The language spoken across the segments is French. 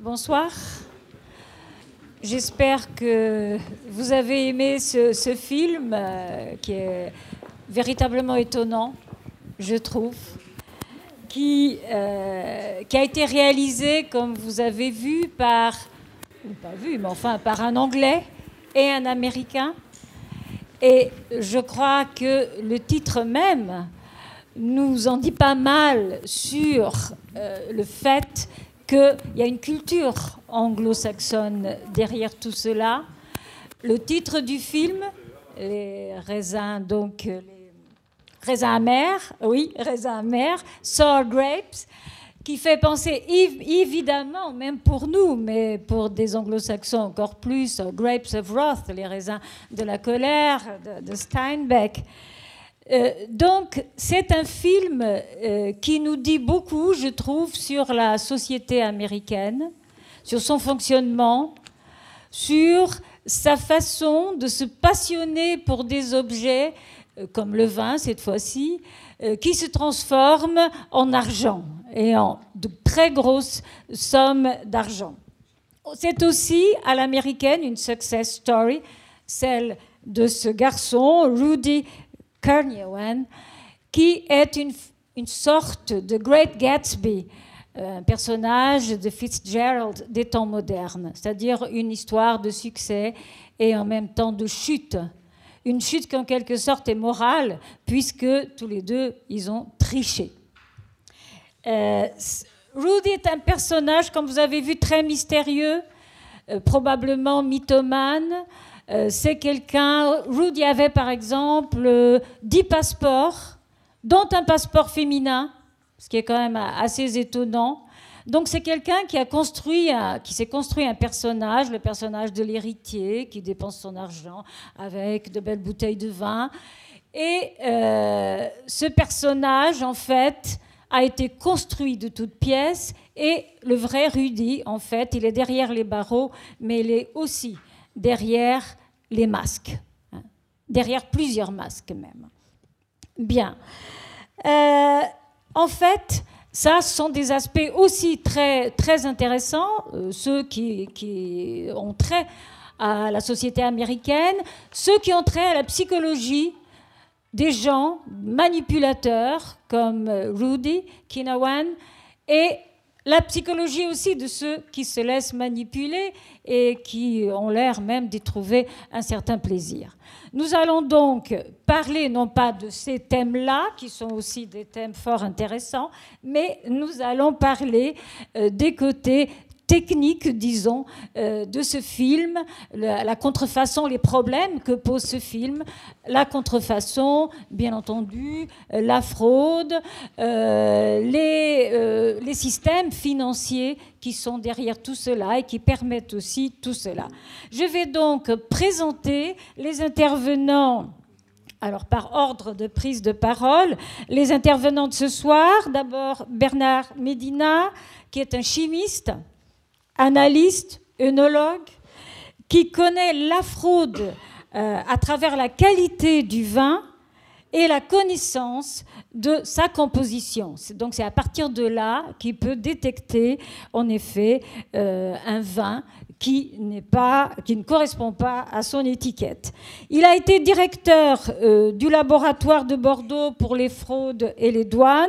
Bonsoir. J'espère que vous avez aimé ce, film euh, qui est véritablement étonnant, je trouve, qui, euh, qui a été réalisé, comme vous avez vu, par, mais enfin par un Anglais et un Américain. Et je crois que le titre même nous en dit pas mal sur euh, le fait qu'il y a une culture anglo-saxonne derrière tout cela. Le titre du film, les raisins, donc les raisins amers, oui, raisins amers, sour grapes, qui fait penser évidemment, même pour nous, mais pour des anglo-saxons encore plus, grapes of wrath, les raisins de la colère de, Steinbeck. Euh, donc, c'est un film euh, qui nous dit beaucoup, je trouve, sur la société américaine, sur son fonctionnement, sur sa façon de se passionner pour des objets, euh, comme le vin cette fois-ci, qui se transforment en argent et en de très grosses sommes d'argent. C'est aussi à l'américaine une success story, celle de ce garçon, Rudy Kernewan, qui est une, sorte de Great Gatsby, euh, un personnage de Fitzgerald des temps modernes, c'est-à-dire une histoire de succès et en même temps de chute. Une chute qui en quelque sorte est morale, puisque tous les deux, ils ont triché. Euh, Rudy est un personnage, comme vous avez vu, très mystérieux, euh, probablement mythomane, c'est quelqu'un. Rudy avait par exemple 10 passeports, dont un passeport féminin, ce qui est quand même assez étonnant. Donc c'est quelqu'un qui a construit, qui s'est construit un personnage, le personnage de l'héritier, qui dépense son argent avec de belles bouteilles de vin. Et euh, ce personnage, en fait, a été construit de toutes pièces. Et le vrai Rudy, en fait, il est derrière les barreaux, mais il est aussi derrière les masques, hein. derrière plusieurs masques même. Bien. Euh, en fait, ça, ce sont des aspects aussi très, très intéressants, euh, ceux qui, qui, ont trait à la société américaine, ceux qui ont trait à la psychologie des gens manipulateurs comme euh, Rudy Kinawan et la psychologie aussi de ceux qui se laissent manipuler et qui ont l'air même d'y trouver un certain plaisir. Nous allons donc parler non pas de ces thèmes-là, qui sont aussi des thèmes fort intéressants, mais nous allons parler euh, des côtés technique, disons, euh, de ce film, la, contrefaçon, les problèmes que pose ce film, la contrefaçon, bien entendu, euh, la fraude, euh, les, les systèmes financiers qui sont derrière tout cela et qui permettent aussi tout cela. Je vais donc présenter les intervenants. Alors, par ordre de prise de parole, les intervenants de ce soir, d'abord Bernard Medina, qui est un chimiste, analyste, œnologue, qui connaît la fraude euh, à travers la qualité du vin et la connaissance de sa composition. Donc c'est à partir de là qu'il peut détecter en effet euh, un vin qui, ne correspond pas à son étiquette. Il a été directeur euh, du laboratoire de Bordeaux pour les fraudes et les douanes.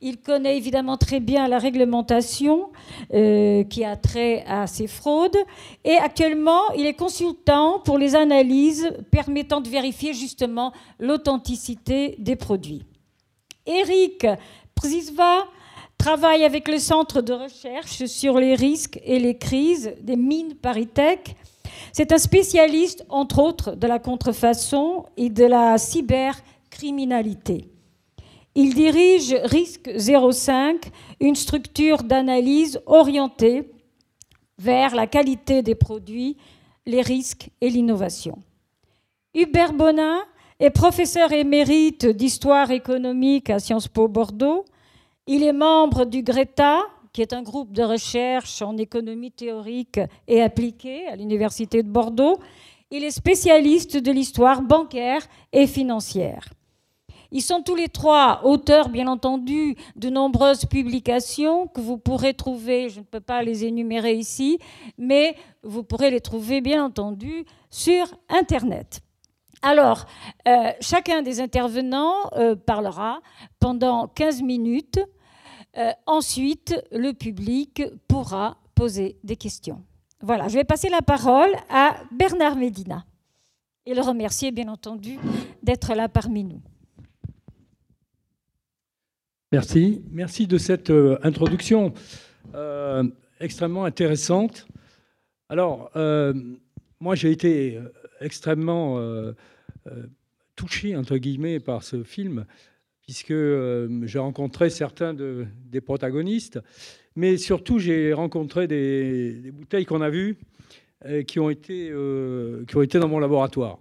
Il connaît évidemment très bien la réglementation euh, qui a trait à ces fraudes. Et actuellement, il est consultant pour les analyses permettant de vérifier justement l'authenticité des produits. Eric Przisva travaille avec le Centre de recherche sur les risques et les crises des mines Paritech. C'est un spécialiste, entre autres, de la contrefaçon et de la cybercriminalité. Il dirige Risque 05, une structure d'analyse orientée vers la qualité des produits, les risques et l'innovation. Hubert Bonin est professeur émérite d'histoire économique à Sciences Po Bordeaux. Il est membre du GRETA, qui est un groupe de recherche en économie théorique et appliquée à l'Université de Bordeaux. Il est spécialiste de l'histoire bancaire et financière. Ils sont tous les trois auteurs, bien entendu, de nombreuses publications que vous pourrez trouver, je ne peux pas les énumérer ici, mais vous pourrez les trouver, bien entendu, sur Internet. Alors, euh, chacun des intervenants euh, parlera pendant 15 minutes. Euh, ensuite, le public pourra poser des questions. Voilà, je vais passer la parole à Bernard Médina et le remercier, bien entendu, d'être là parmi nous. Merci. Merci de cette introduction extrêmement intéressante. Alors, moi, j'ai été extrêmement euh, touché, entre guillemets, par ce film, puisque euh, j'ai rencontré certains des protagonistes, mais surtout j'ai rencontré des, bouteilles qu'on a vues euh, qui, ont été, qui ont été dans mon laboratoire.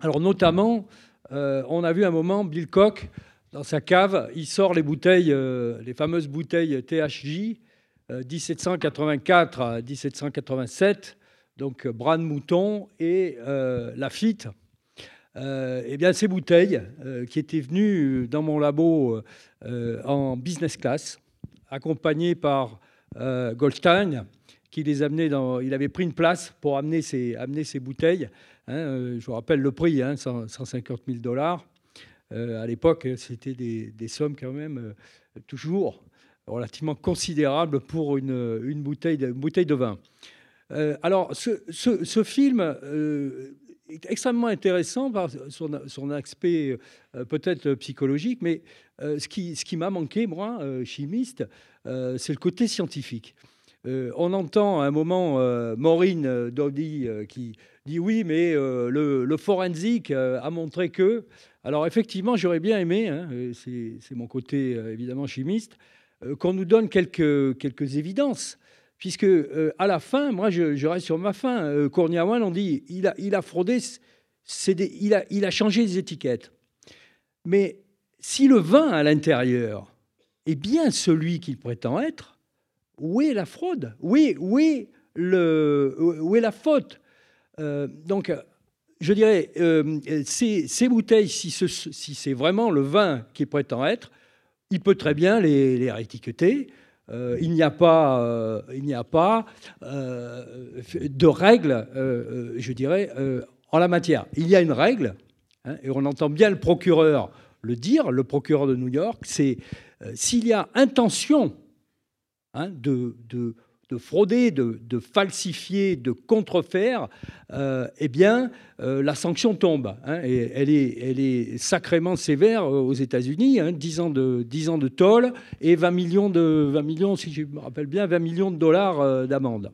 Alors notamment, on a vu un moment Bill Koch dans sa cave, il sort les bouteilles, les fameuses bouteilles THJ 1784 à 1787, donc bras de mouton et Lafitte euh, eh bien, ces bouteilles euh, qui étaient venues dans mon labo euh, en business class, accompagnées par Goldstein, qui les amenait dans. Il avait pris une place pour amener ces, amener ces bouteilles. Hein, je vous rappelle le prix, 150 hein, 000 dollars. à l'époque, c'était des, sommes quand même toujours relativement considérables pour une, une, bouteille, de, bouteille de vin. Alors, ce, ce, ce film extrêmement intéressant par son, aspect euh, peut-être psychologique, mais euh, ce qui, m'a manqué, moi, euh, chimiste, c'est le côté scientifique. on entend à un moment Maureen Doddy qui dit oui, mais le, forensique a montré que. Alors effectivement, j'aurais bien aimé, hein, c'est mon côté évidemment chimiste, qu'on nous donne quelques évidences puisque euh, à la fin, moi je, reste sur ma fin, euh, on dit il a, fraudé, il, a, il a changé les étiquettes. Mais si le vin à l'intérieur est bien celui qu'il prétend être, où est la fraude? Où est, la faute? Euh, Donc, je dirais, euh, ces, bouteilles, si, c'est vraiment le vin qui prétend être, il peut très bien les, les réétiqueter. Euh, il n'y a pas, euh, il n'y a pas euh, de règle, je dirais, en la matière. Il y a une règle, hein, et on entend bien le procureur le dire, le procureur de New York, c'est s'il y a intention hein, de, de de frauder, de, falsifier, de contrefaire, euh, eh bien, euh, la sanction tombe. Hein, elle est, sacrément sévère euh, aux États-Unis, hein, 10 ans de 10 ans de tôle et 20 millions de 20 millions, si je me rappelle bien, 20 millions de dollars d'amende.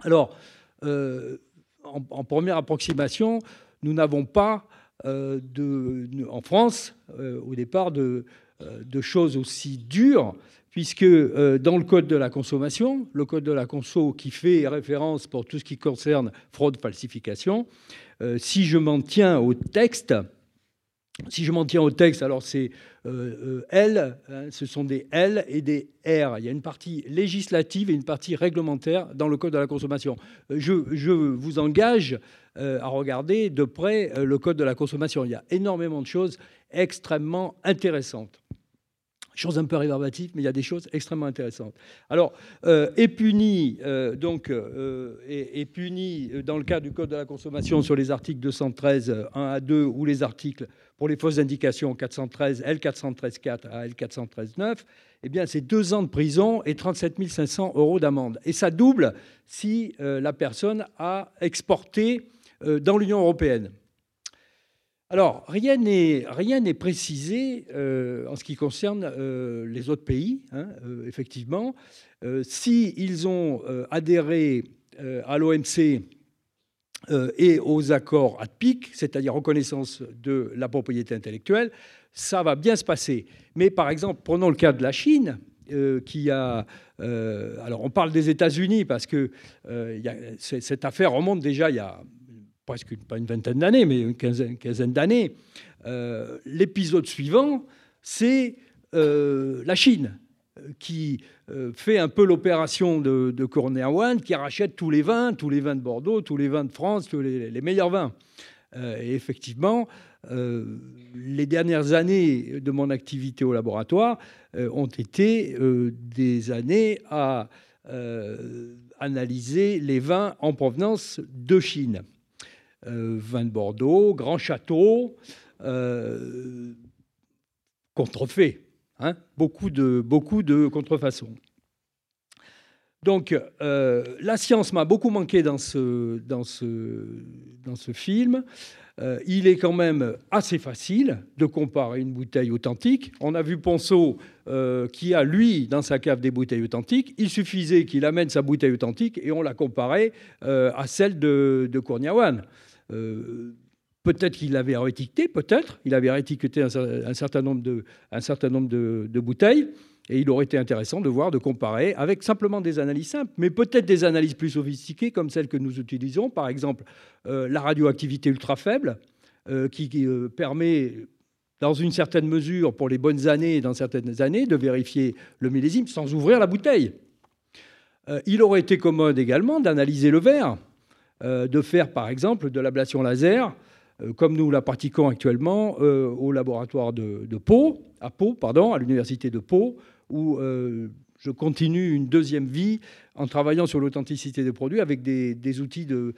Alors, en, première approximation, nous n'avons pas en France, au départ, de choses aussi dures puisque euh, dans le code de la consommation, le code de la conso qui fait référence pour tout ce qui concerne fraude, falsification, euh, si je m'en tiens au texte, alors c'est euh, L, hein, ce sont des L et des R. Il y a une partie législative et une partie réglementaire dans le code de la consommation. Je vous engage à regarder de près le code de la consommation. Il y a énormément de choses extrêmement intéressantes. Chose un peu rébarbative, mais il y a des choses extrêmement intéressantes. Alors, euh, est puni, euh, donc, euh, est, puni dans le cas du Code de la consommation sur les articles 213 1 à 2 ou les articles pour les fausses indications 413 L413 4 à L413 9, eh bien, c'est deux ans de prison et 37 500 euros d'amende. Et ça double si la personne a exporté dans l'Union européenne. Alors, rien n'est précisé euh, en ce qui concerne euh, les autres pays, hein, euh, effectivement. S'ils ont adhéré à l'OMC et aux accords ADPIC, c'est-à-dire reconnaissance de la propriété intellectuelle, ça va bien se passer. Mais par exemple, prenons le cas de la Chine, qui a. alors, on parle des États-Unis parce que cette affaire remonte déjà il y a presque pas une vingtaine d'années, mais une quinzaine, d'années. Euh, l'épisode suivant, c'est euh, la Chine qui euh, fait un peu l'opération de, de One, qui rachète tous les vins, tous les vins de Bordeaux, tous les vins de France, tous les, meilleurs vins. et effectivement, les dernières années de mon activité au laboratoire ont été des années à analyser les vins en provenance de Chine. Vins de Bordeaux, Grand Château, contrefait, hein, beaucoup, de, contrefaçons. Donc, euh, la science m'a beaucoup manqué dans ce, film. Euh, il est quand même assez facile de comparer une bouteille authentique. On a vu Ponceau euh, qui a, lui, dans sa cave des bouteilles authentiques. Il suffisait qu'il amène sa bouteille authentique et on la comparait à celle de, de. Peut-être qu'il avait réétiqueté, peut-être. Il avait réétiqueté un, certain nombre, de, bouteilles. Et il aurait été intéressant de voir, de comparer avec simplement des analyses simples, mais peut-être des analyses plus sophistiquées comme celles que nous utilisons. Par exemple, euh, la radioactivité ultra faible, euh, qui, euh, permet, dans une certaine mesure, pour les bonnes années et dans certaines années, de vérifier le millésime sans ouvrir la bouteille. il aurait été commode également d'analyser le verre, de faire par exemple de l'ablation laser euh, comme nous la pratiquons actuellement euh, au laboratoire de, Pau, à Pau, pardon, à l'université de Pau, où euh, je continue une deuxième vie en travaillant sur l'authenticité des produits avec des, outils de,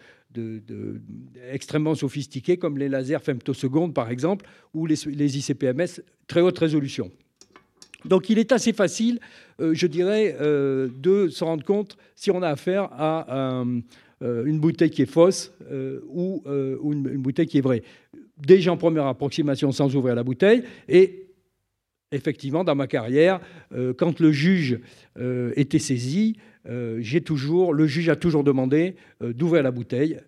extrêmement sophistiqués comme les lasers femtosecondes par exemple ou les, ICPMS très haute résolution. Donc il est assez facile, je dirais, de se rendre compte si on a affaire à un euh, une bouteille qui est fausse euh, ou, euh, une, bouteille qui est vraie. Déjà en première approximation sans ouvrir la bouteille et effectivement, dans ma carrière, quand le juge était saisi, le juge a toujours demandé d'ouvrir la bouteille.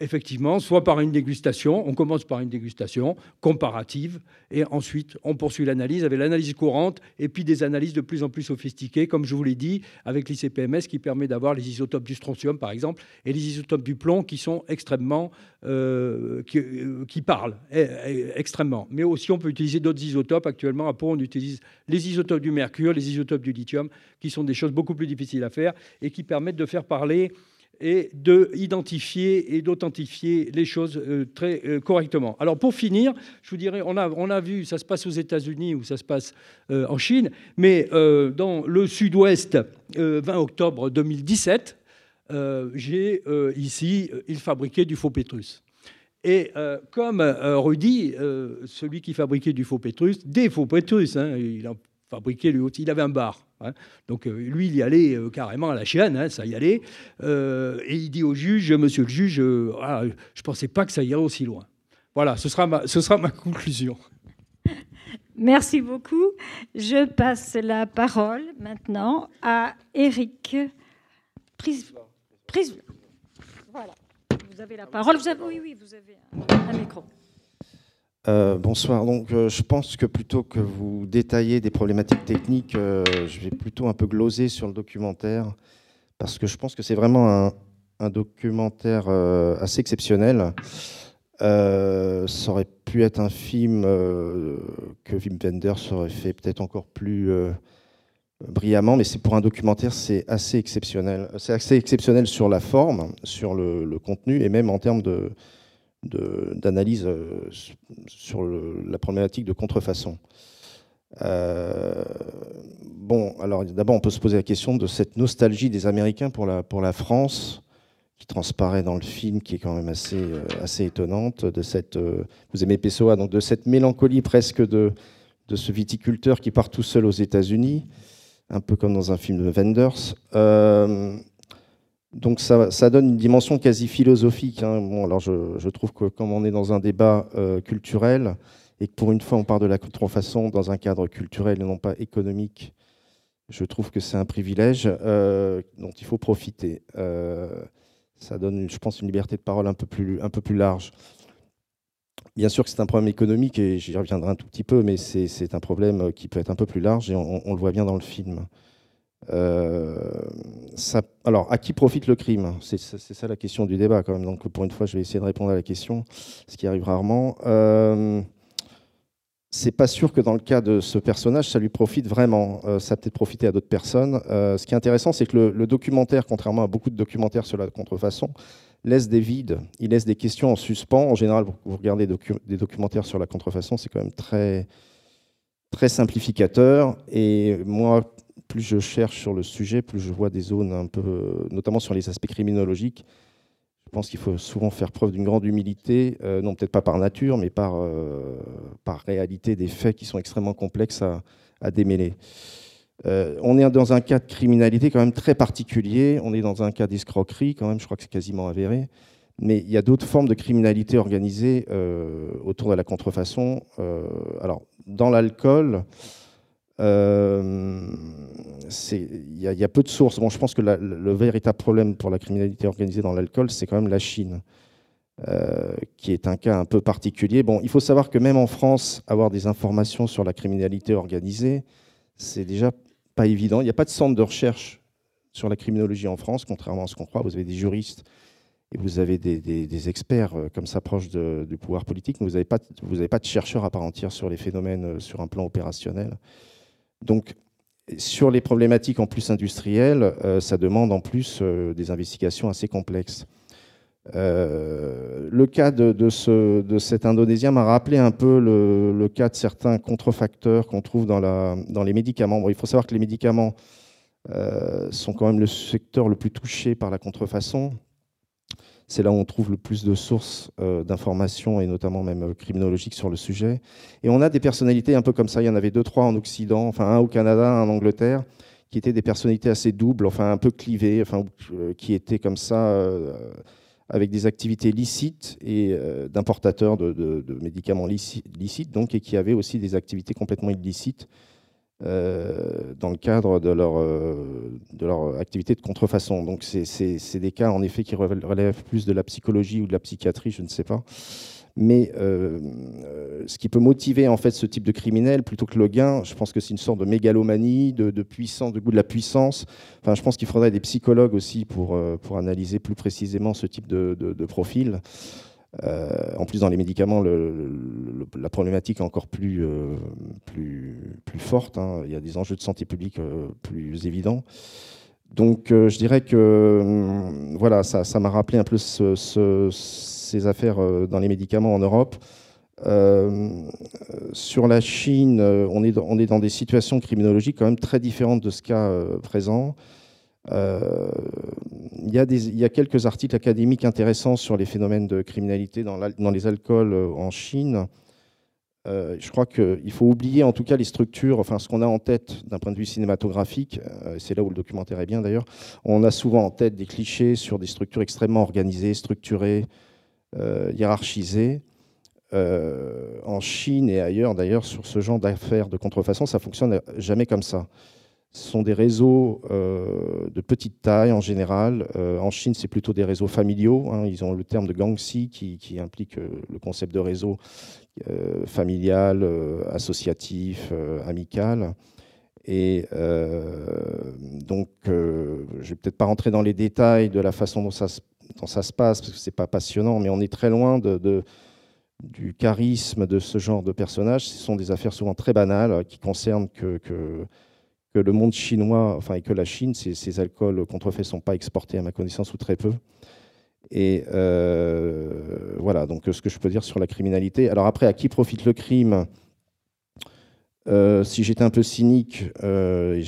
Effectivement, soit par une dégustation, on commence par une dégustation comparative, et ensuite on poursuit l'analyse avec l'analyse courante, et puis des analyses de plus en plus sophistiquées, comme je vous l'ai dit, avec l'ICPMS qui permet d'avoir les isotopes du strontium, par exemple, et les isotopes du plomb qui sont extrêmement, euh, euh, qui, parlent eh, eh, extrêmement. Mais aussi on peut utiliser d'autres isotopes. Actuellement, à Pau, on utilise les isotopes du mercure, les isotopes du lithium, qui sont des choses beaucoup plus difficiles à faire et qui permettent de faire parler et d'identifier et d'authentifier les choses euh, très euh, correctement. Alors pour finir, je vous dirais, on a, on a vu, ça se passe aux États-Unis ou ça se passe euh, en Chine, mais dans le sud-ouest, 20 octobre 2017, j'ai ici, il fabriquait du faux pétrus. Et comme Rudy, celui qui fabriquait du faux pétrus, des faux pétrus, hein, il en fabriquait lui aussi, il avait un bar. Hein. Donc euh, lui, il y allait euh, carrément à la chaîne, hein, ça y allait. Euh, et il dit au juge, monsieur le juge, ah, je ne pensais pas que ça irait aussi loin. Voilà, ce sera ma, ce sera ma conclusion. Merci beaucoup. Je passe la parole maintenant à Eric Prise. Voilà. Vous avez la parole. Oui, oui, vous avez un micro. Euh, bonsoir. Donc, euh, je pense que plutôt que vous détailler des problématiques techniques, euh, je vais plutôt un peu gloser sur le documentaire, parce que je pense que c'est vraiment un, documentaire assez exceptionnel. ça aurait pu être un film que Wim Wenders aurait fait peut-être encore plus brillamment, mais c'est pour un documentaire, c'est assez exceptionnel. C'est assez exceptionnel sur la forme, sur le contenu, et même en termes de d'analyse euh, sur la problématique de contrefaçon. Euh, bon, alors d'abord, on peut se poser la question de cette nostalgie des Américains pour la, France, qui transparaît dans le film, qui est quand même assez, euh, assez étonnante. De cette, vous aimez Pessoa, donc de cette mélancolie presque de, de ce viticulteur qui part tout seul aux États-Unis, un peu comme dans un film de Wenders. Donc ça, donne une dimension quasi philosophique. Hein. Alors je, trouve que comme on est dans un débat euh, culturel et que pour une fois on parle de la contrefaçon dans un cadre culturel et non pas économique, je trouve que c'est un privilège euh, dont il faut profiter. Euh, ça donne, je pense, une liberté de parole un peu plus large. Bien sûr que c'est un problème économique et j'y reviendrai un tout petit peu, mais c'est un problème qui peut être un peu plus large et on le voit bien dans le film. Euh, alors, à qui profite le crime? C'est ça la question du débat quand même. Donc, pour une fois, je vais essayer de répondre à la question, ce qui arrive rarement. Euh, c'est pas sûr que dans le cas de ce personnage, ça lui profite vraiment. Euh, ça a peut-être profité à d'autres personnes. ce qui est intéressant, c'est que le, documentaire, contrairement à beaucoup de documentaires sur la contrefaçon, laisse des vides, il laisse des questions en suspens. En général, vous regardez des documentaires sur la contrefaçon, c'est quand même très, très simplificateur. Et moi, plus je cherche sur le sujet, plus je vois des zones un peu, notamment sur les aspects criminologiques. Je pense qu'il faut souvent faire preuve d'une grande humilité, euh, non peut-être pas par nature, mais par, euh, par réalité des faits qui sont extrêmement complexes à, démêler. Euh, on est dans un cas de criminalité quand même très particulier. On est dans un cas d'escroquerie, quand même, je crois que c'est quasiment avéré. Mais il y a d'autres formes de criminalité organisée euh, autour de la contrefaçon. Alors, dans l'alcool, il y, a peu de sources. Bon, je pense que le véritable problème pour la criminalité organisée dans l'alcool, c'est quand même la Chine, qui est un cas un peu particulier. Bon, il faut savoir que même en France, avoir des informations sur la criminalité organisée, c'est déjà pas évident. Il n'y a pas de centre de recherche sur la criminologie en France, contrairement à ce qu'on croit. Vous avez des juristes et vous avez des, experts euh, comme ça proches du pouvoir politique, mais vous n'avez pas, pas de chercheurs à part entière sur les phénomènes euh, sur un plan opérationnel. Donc, sur les problématiques en plus industrielles, euh, ça demande en plus des investigations assez complexes. le cas de, ce, de cet Indonésien m'a rappelé un peu le, cas de certains contrefacteurs qu'on trouve dans, les médicaments. il faut savoir que les médicaments sont quand même le secteur le plus touché par la contrefaçon. C'est là où on trouve le plus de sources euh, d'informations et notamment même euh, criminologiques sur le sujet. Et on a des personnalités un peu comme ça. Il y en avait deux, trois en Occident, enfin un au Canada, un en Angleterre, qui étaient des personnalités assez doubles, enfin un peu clivées, enfin euh, qui étaient comme ça avec des activités licites et d'importateurs de, médicaments licites, donc et qui avaient aussi des activités complètement illicites euh, dans le cadre de leur, euh, de leur activité de contrefaçon. Donc c'est des cas en effet qui relèvent plus de la psychologie ou de la psychiatrie, je ne sais pas. Mais euh, ce qui peut motiver en fait ce type de criminel, plutôt que le gain, je pense que c'est une sorte de mégalomanie, de, puissance, de goût de la puissance. Enfin, je pense qu'il faudrait des psychologues aussi pour, pour analyser plus précisément ce type de, de profil. Euh, en plus, dans les médicaments, la problématique est encore plus, euh, plus, plus forte. Hein. Il y a des enjeux de santé publique euh, plus évidents. Donc, je dirais que hum, voilà, ça m'a rappelé un peu ces affaires dans les médicaments en Europe. sur la Chine, on est, on est dans des situations criminologiques quand même très différentes de ce cas présent. Euh, il y, a des, il y, a quelques articles académiques intéressants sur les phénomènes de criminalité dans, les alcools euh, en Chine. Euh, je crois qu'il faut oublier en tout cas les structures, enfin ce qu'on a en tête d'un point de vue cinématographique, c'est là où le documentaire est bien d'ailleurs, on a souvent en tête des clichés sur des structures extrêmement organisées, structurées, hiérarchisées. en Chine et ailleurs d'ailleurs, sur ce genre d'affaires de contrefaçon, ça fonctionne jamais comme ça. Ce sont des réseaux euh, de petite taille en général. Euh, en Chine, c'est plutôt des réseaux familiaux. Hein. Ils ont le terme de gangxi qui, implique euh, le concept de réseau familial, associatif, amical. Et donc, je ne vais peut-être pas rentrer dans les détails de la façon dont ça, se passe, parce que ce n'est pas passionnant, mais on est très loin du charisme de ce genre de personnages. Ce sont des affaires souvent très banales qui concernent que que le monde chinois, enfin, et que la Chine, ces, alcools contrefaits ne sont pas exportés à ma connaissance ou très peu. Et euh, voilà, donc ce que je peux dire sur la criminalité. Alors après, à qui profite le crime? Euh, Si j'étais un peu cynique, euh,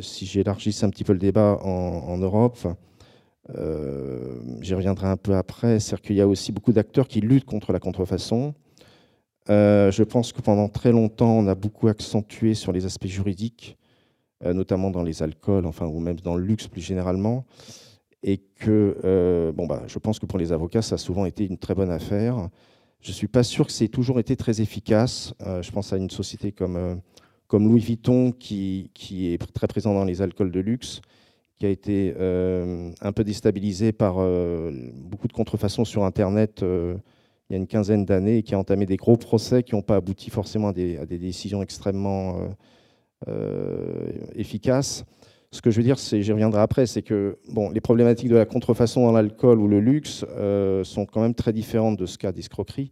si j'élargissais un petit peu le débat en, Europe, j'y reviendrai un peu après, c'est-à-dire qu'il y a aussi beaucoup d'acteurs qui luttent contre la contrefaçon. Euh, je pense que pendant très longtemps, on a beaucoup accentué sur les aspects juridiques, euh, notamment dans les alcools, enfin, ou même dans le luxe plus généralement. Et que, euh, bon, bah, je pense que pour les avocats, ça a souvent été une très bonne affaire. Je ne suis pas sûr que c'est toujours été très efficace. je pense à une société comme, comme Louis Vuitton, qui, qui, est très présent dans les alcools de luxe, qui a été un peu déstabilisé par beaucoup de contrefaçons sur Internet il y a une quinzaine d'années qui a entamé des gros procès qui n'ont pas abouti forcément à des, décisions extrêmement euh, euh, efficaces. Ce que je veux dire, c'est, j'y reviendrai après, c'est que bon, les problématiques de la contrefaçon dans l'alcool ou le luxe euh, sont quand même très différentes de ce cas d'escroquerie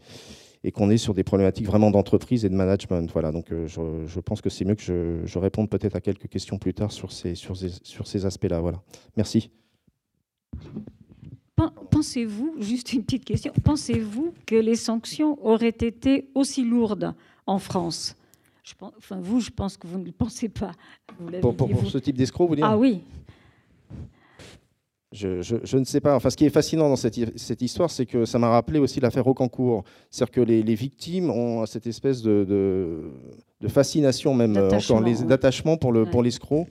et qu'on est sur des problématiques vraiment d'entreprise et de management. Voilà, donc je, pense que c'est mieux que je, réponde peut-être à quelques questions plus tard sur ces, sur ces, sur ces aspects-là. Voilà. Merci pensez-vous, juste une petite question, pensez-vous que les sanctions auraient été aussi lourdes en France? Je pense, Enfin, vous, je pense que vous ne le pensez pas. pour, pour, ce type d'escroc, vous dites Ah oui. Je, je, ne sais pas. Enfin, ce qui est fascinant dans cette, cette histoire, c'est que ça m'a rappelé aussi l'affaire Aucancourt. C'est-à-dire que les, les, victimes ont cette espèce de, de, fascination, même encore d'attachement pour l'escroc.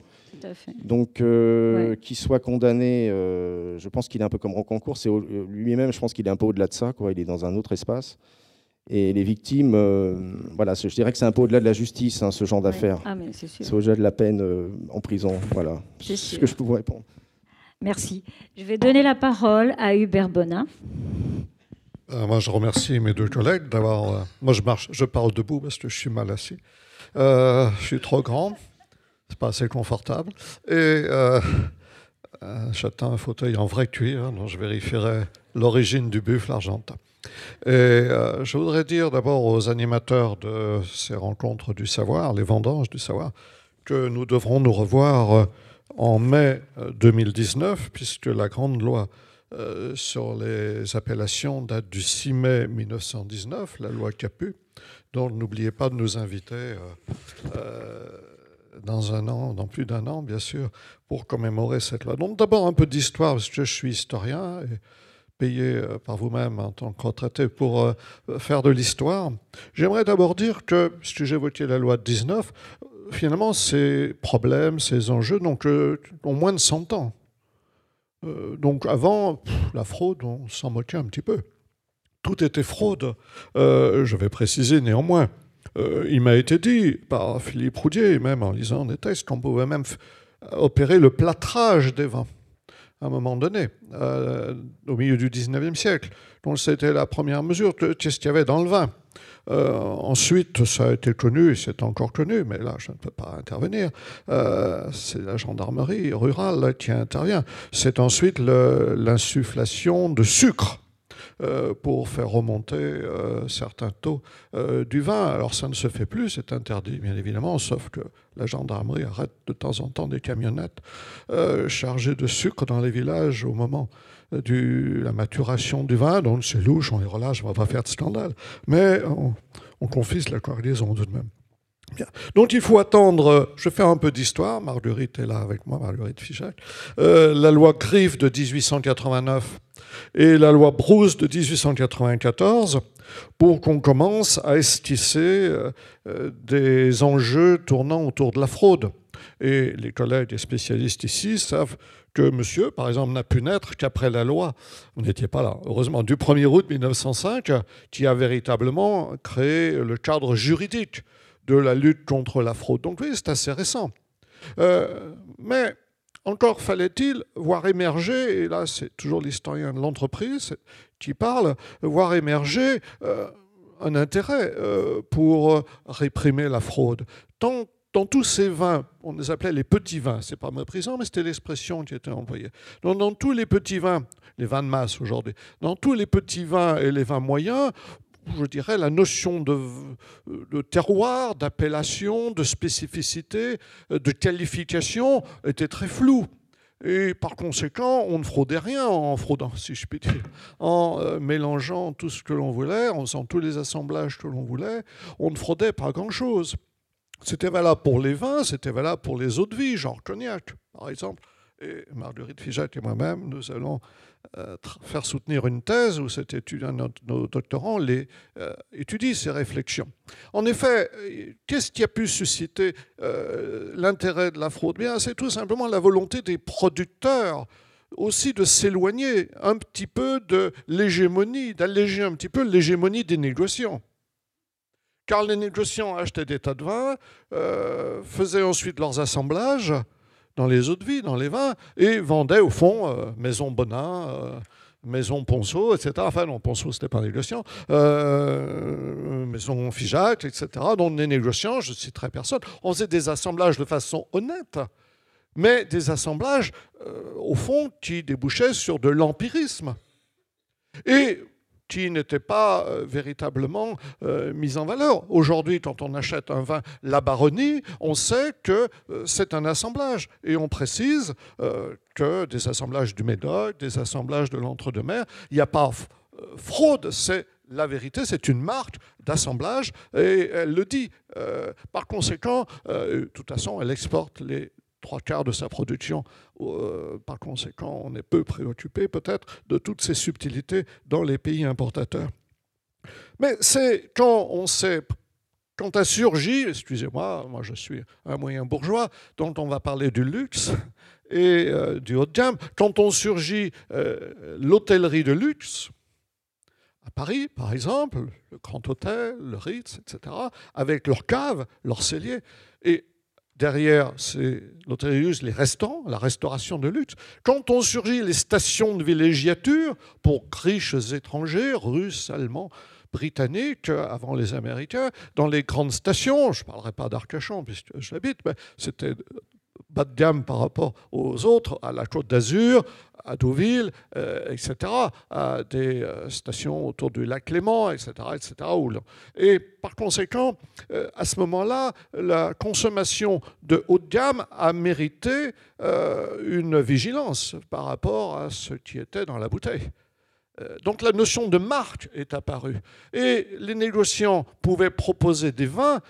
Donc, euh, qu'il soit condamné, euh, je pense qu'il est un peu comme Rocancourt. C'est lui-même, je pense qu'il est un peu au-delà de ça. Quoi. Il est dans un autre espace. Et les victimes, euh, voilà, je dirais que c'est un peu au-delà de la justice, hein, ce genre d'affaires. Ah, c'est au-delà de la peine en prison. Voilà. C'est ce que je peux vous répondre. Merci. Je vais donner la parole à Hubert Bonin. moi, je remercie mes deux collègues d'avoir. moi, je marche, je parle debout parce que je suis mal assis. je suis trop grand c'est pas assez confortable. Et euh, euh, j'attends un fauteuil en vrai cuir, dont je vérifierai l'origine du buffle argentin. Et euh, je voudrais dire d'abord aux animateurs de ces rencontres du savoir, les vendanges du savoir, que nous devrons nous revoir en mai 2019, puisque la grande loi sur les appellations date du 6 mai 1919, la loi Capu. Donc n'oubliez pas de nous inviter dans un an, dans plus d'un an, bien sûr, pour commémorer cette loi. Donc d'abord un peu d'histoire, parce que je suis historien et payé euh, par vous-même en tant que retraité pour euh, faire de l'histoire. J'aimerais d'abord dire que, si j'évoquais la loi de 19, finalement, ces problèmes, ces enjeux donc, ont moins de 100 ans. Euh, donc avant, la fraude, on s'en moquait un petit peu. Tout était fraude. je vais préciser néanmoins euh, il m'a été dit par Philippe Roudier, même en lisant des textes, qu'on pouvait même opérer le plâtrage des vins à un moment donné, euh, au milieu du 19e siècle. Donc c'était la première mesure. Qu'est-ce qu'il y avait dans le vin euh, ensuite, ça a été connu, et c'est encore connu, mais là, je ne peux pas intervenir. c'est la gendarmerie rurale qui intervient. C'est ensuite l'insufflation de sucre pour faire remonter euh, certains taux euh, du vin. Alors ça ne se fait plus, c'est interdit bien évidemment, sauf que la gendarmerie arrête de temps en temps des camionnettes chargées de sucre dans les villages au moment de la maturation du vin. Donc c'est louche, on les relâche, on ne va pas faire de scandale. Mais on, on confisque la cargaison tout de même. Donc il faut attendre, je fais un peu d'histoire, Marguerite est là avec moi, Marguerite Fichac, la loi Griffe de 1889 et la loi Brousse de 1894 pour qu'on commence à esquisser euh, euh, des enjeux tournant autour de la fraude. Et les collègues et spécialistes ici savent que monsieur, par exemple, n'a pu naître qu'après la loi, vous n'étiez pas là, heureusement, du 1er août 1905, qui a véritablement créé le cadre juridique de la lutte contre la fraude. Donc oui, c'est assez récent. Euh, mais encore fallait-il voir émerger, et là c'est toujours l'historien de l'entreprise qui parle, voir émerger euh, un intérêt euh, pour réprimer la fraude. Dans tous ces vins, on les appelait les petits vins, c'est pas méprisant, mais c'était l'expression qui était employée. Dans tous les petits vins, les vins de masse aujourd'hui, dans tous les petits vins et les vins moyens, je dirais, la notion de, terroir, d'appellation, de spécificité, de qualification était très floue. Et par conséquent, on ne fraudait rien en fraudant, si je puis dire. En euh, mélangeant tout ce que l'on voulait, en faisant tous les assemblages que l'on voulait, on ne fraudait pas grand-chose. C'était valable pour les vins, c'était valable pour les eaux de vie, genre cognac, par exemple. Et Marguerite Figeac et moi-même, nous allons faire soutenir une thèse où cet étudiant, nos doctorants les, euh, ces réflexions. En effet, qu'est-ce qui a pu susciter euh, l'intérêt de la fraude? Bien, c'est tout simplement la volonté des producteurs aussi de s'éloigner un petit peu de l'hégémonie, d'alléger un petit peu l'hégémonie des négociants. Car les négociants achetaient des tas de vin, faisaient ensuite leurs assemblages, dans les eaux de vie, dans les vins, et vendaient au fond euh, Maison Bonin, euh, Maison Ponceau, etc. Enfin non, Ponceau, c'était pas négociant, euh, Maison Figeac, etc. Donc les négociants, je citerai personne, on faisait des assemblages de façon honnête, mais des assemblages, au fond, qui débouchaient sur de l'empirisme. Et qui n'étaient pas euh, véritablement euh, mises en valeur. Aujourd'hui, quand on achète un vin La Baronnie, on sait que c'est un assemblage. Et on précise que des assemblages du Médoc, des assemblages de l'Entre-deux-Mers, il n'y a pas fraude, c'est la vérité, c'est une marque d'assemblage et elle le dit. par conséquent, de toute façon, elle exporte les trois quarts de sa production. Euh, par conséquent, on est peu préoccupé peut-être de toutes ces subtilités dans les pays importateurs. Mais c'est quand on sait, quand a surgi, excusez-moi, moi je suis un moyen bourgeois, dont on va parler du luxe et euh, du haut de gamme, quand on surgit euh, l'hôtellerie de luxe, à Paris, par exemple, le Grand Hôtel, le Ritz, etc., avec leurs caves, leurs celliers. Et Derrière, l'hôtellerie, les restaurants, la restauration de luxe. Quand on surgit les stations de villégiature pour riches étrangers, russes, allemands, britanniques, avant les Américains, dans les grandes stations, je ne parlerai pas d'Arcachon puisque j'habite, mais c'était bas de gamme par rapport aux autres, à la Côte d'Azur, à Deauville, euh, etc., à des euh, stations autour du lac Léman, etc., etc. Et par conséquent, euh, à ce moment-là, la consommation de haut de gamme a mérité une vigilance par rapport à ce qui était dans la bouteille. Donc la notion de marque est apparue. Et les négociants pouvaient proposer des vins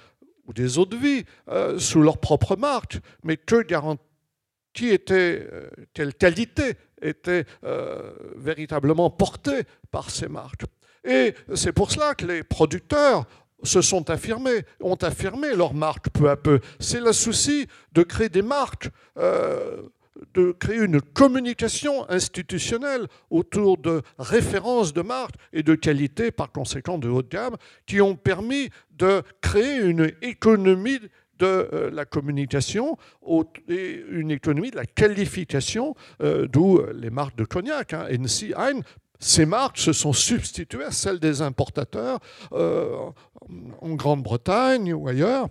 ou des eaux de vie euh, sous leur propre marque, mais que garantie était, euh, quelle qualité était euh, véritablement portée par ces marques. Et c'est pour cela que les producteurs se sont affirmés, ont affirmé leur marque peu à peu. C'est le souci de créer des marques de créer une communication institutionnelle autour de références de marque et de qualité, par conséquent de haut de gamme, qui ont permis de créer une économie de euh, la communication et une économie de la qualification, euh, d'où les marques de cognac. Hein, NC Hein, ces marques se sont substituées à celles des importateurs euh, en Grande-Bretagne ou ailleurs.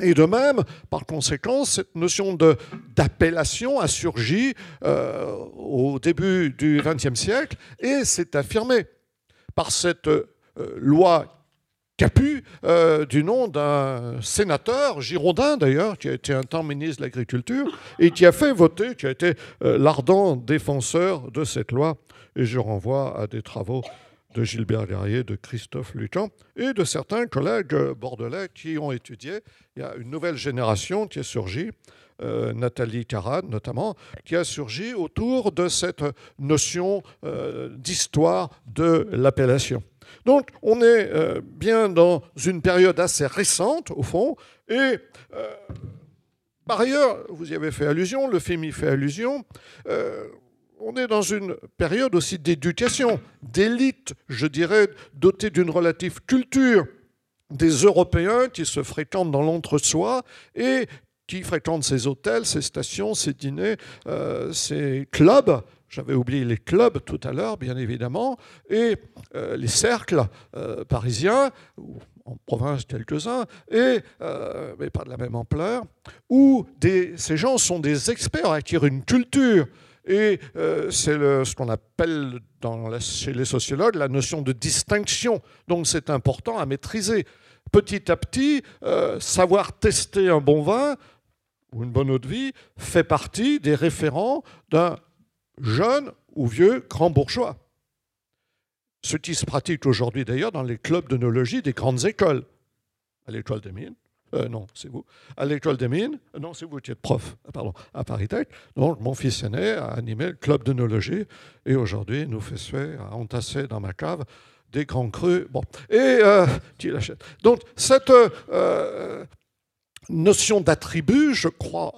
Et de même, par conséquent, cette notion d'appellation a surgi euh, au début du XXe siècle et s'est affirmée par cette euh, loi Capu euh, du nom d'un sénateur, girondin d'ailleurs, qui a été un temps ministre de l'Agriculture et qui a fait voter, qui a été l'ardent défenseur de cette loi. Et je renvoie à des travaux de Gilbert Guerrier, de Christophe Lucan et de certains collègues bordelais qui ont étudié. Il y a une nouvelle génération qui est surgie, euh, Nathalie Carade notamment, qui a surgi autour de cette notion euh, d'histoire de l'appellation. Donc on est euh, bien dans une période assez récente, au fond, et par ailleurs, vous y avez fait allusion, le film y fait allusion, on est dans une période aussi d'éducation, d'élite, je dirais, dotée d'une relative culture des Européens qui se fréquentent dans l'entre-soi et qui fréquentent ces hôtels, ces stations, ces dîners, euh, ces clubs. J'avais oublié les clubs tout à l'heure, bien évidemment, et euh, les cercles euh, parisiens, en province quelques-uns, et, mais pas de la même ampleur, où ces gens sont des experts, acquièrent une culture et euh, c'est ce qu'on appelle chez les sociologues la notion de distinction. Donc c'est important à maîtriser. Petit à petit, euh, savoir tester un bon vin ou une bonne eau de vie fait partie des référents d'un jeune ou vieux grand bourgeois. Ce qui se pratique aujourd'hui d'ailleurs dans les clubs d'œnologie des grandes écoles, à l'école des mines, euh, non, c'est vous. À l'école des mines, euh, non, c'est vous qui êtes prof, euh, pardon, à Paris Tech. Donc, mon fils aîné a animé le club d'œnologie et aujourd'hui, nous fait entasser dans ma cave des grands crus. Bon, et qui l'achète Donc, cette notion d'attribut, je crois,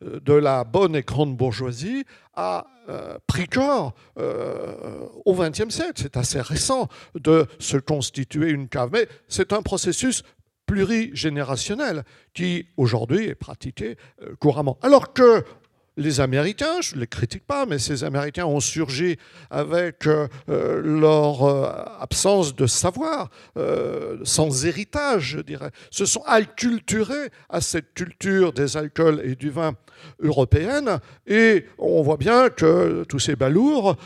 de la bonne et grande bourgeoisie a pris corps au XXe siècle. C'est assez récent de se constituer une cave, mais c'est un processus plurigénérationnel qui aujourd'hui est pratiqué euh, couramment. Alors que les Américains, je ne les critique pas, mais ces Américains ont surgi avec euh, euh, leur euh, absence de savoir, sans héritage, je dirais, se sont acculturés à cette culture des alcools et du vin européenne. Et on voit bien que tous ces balourds,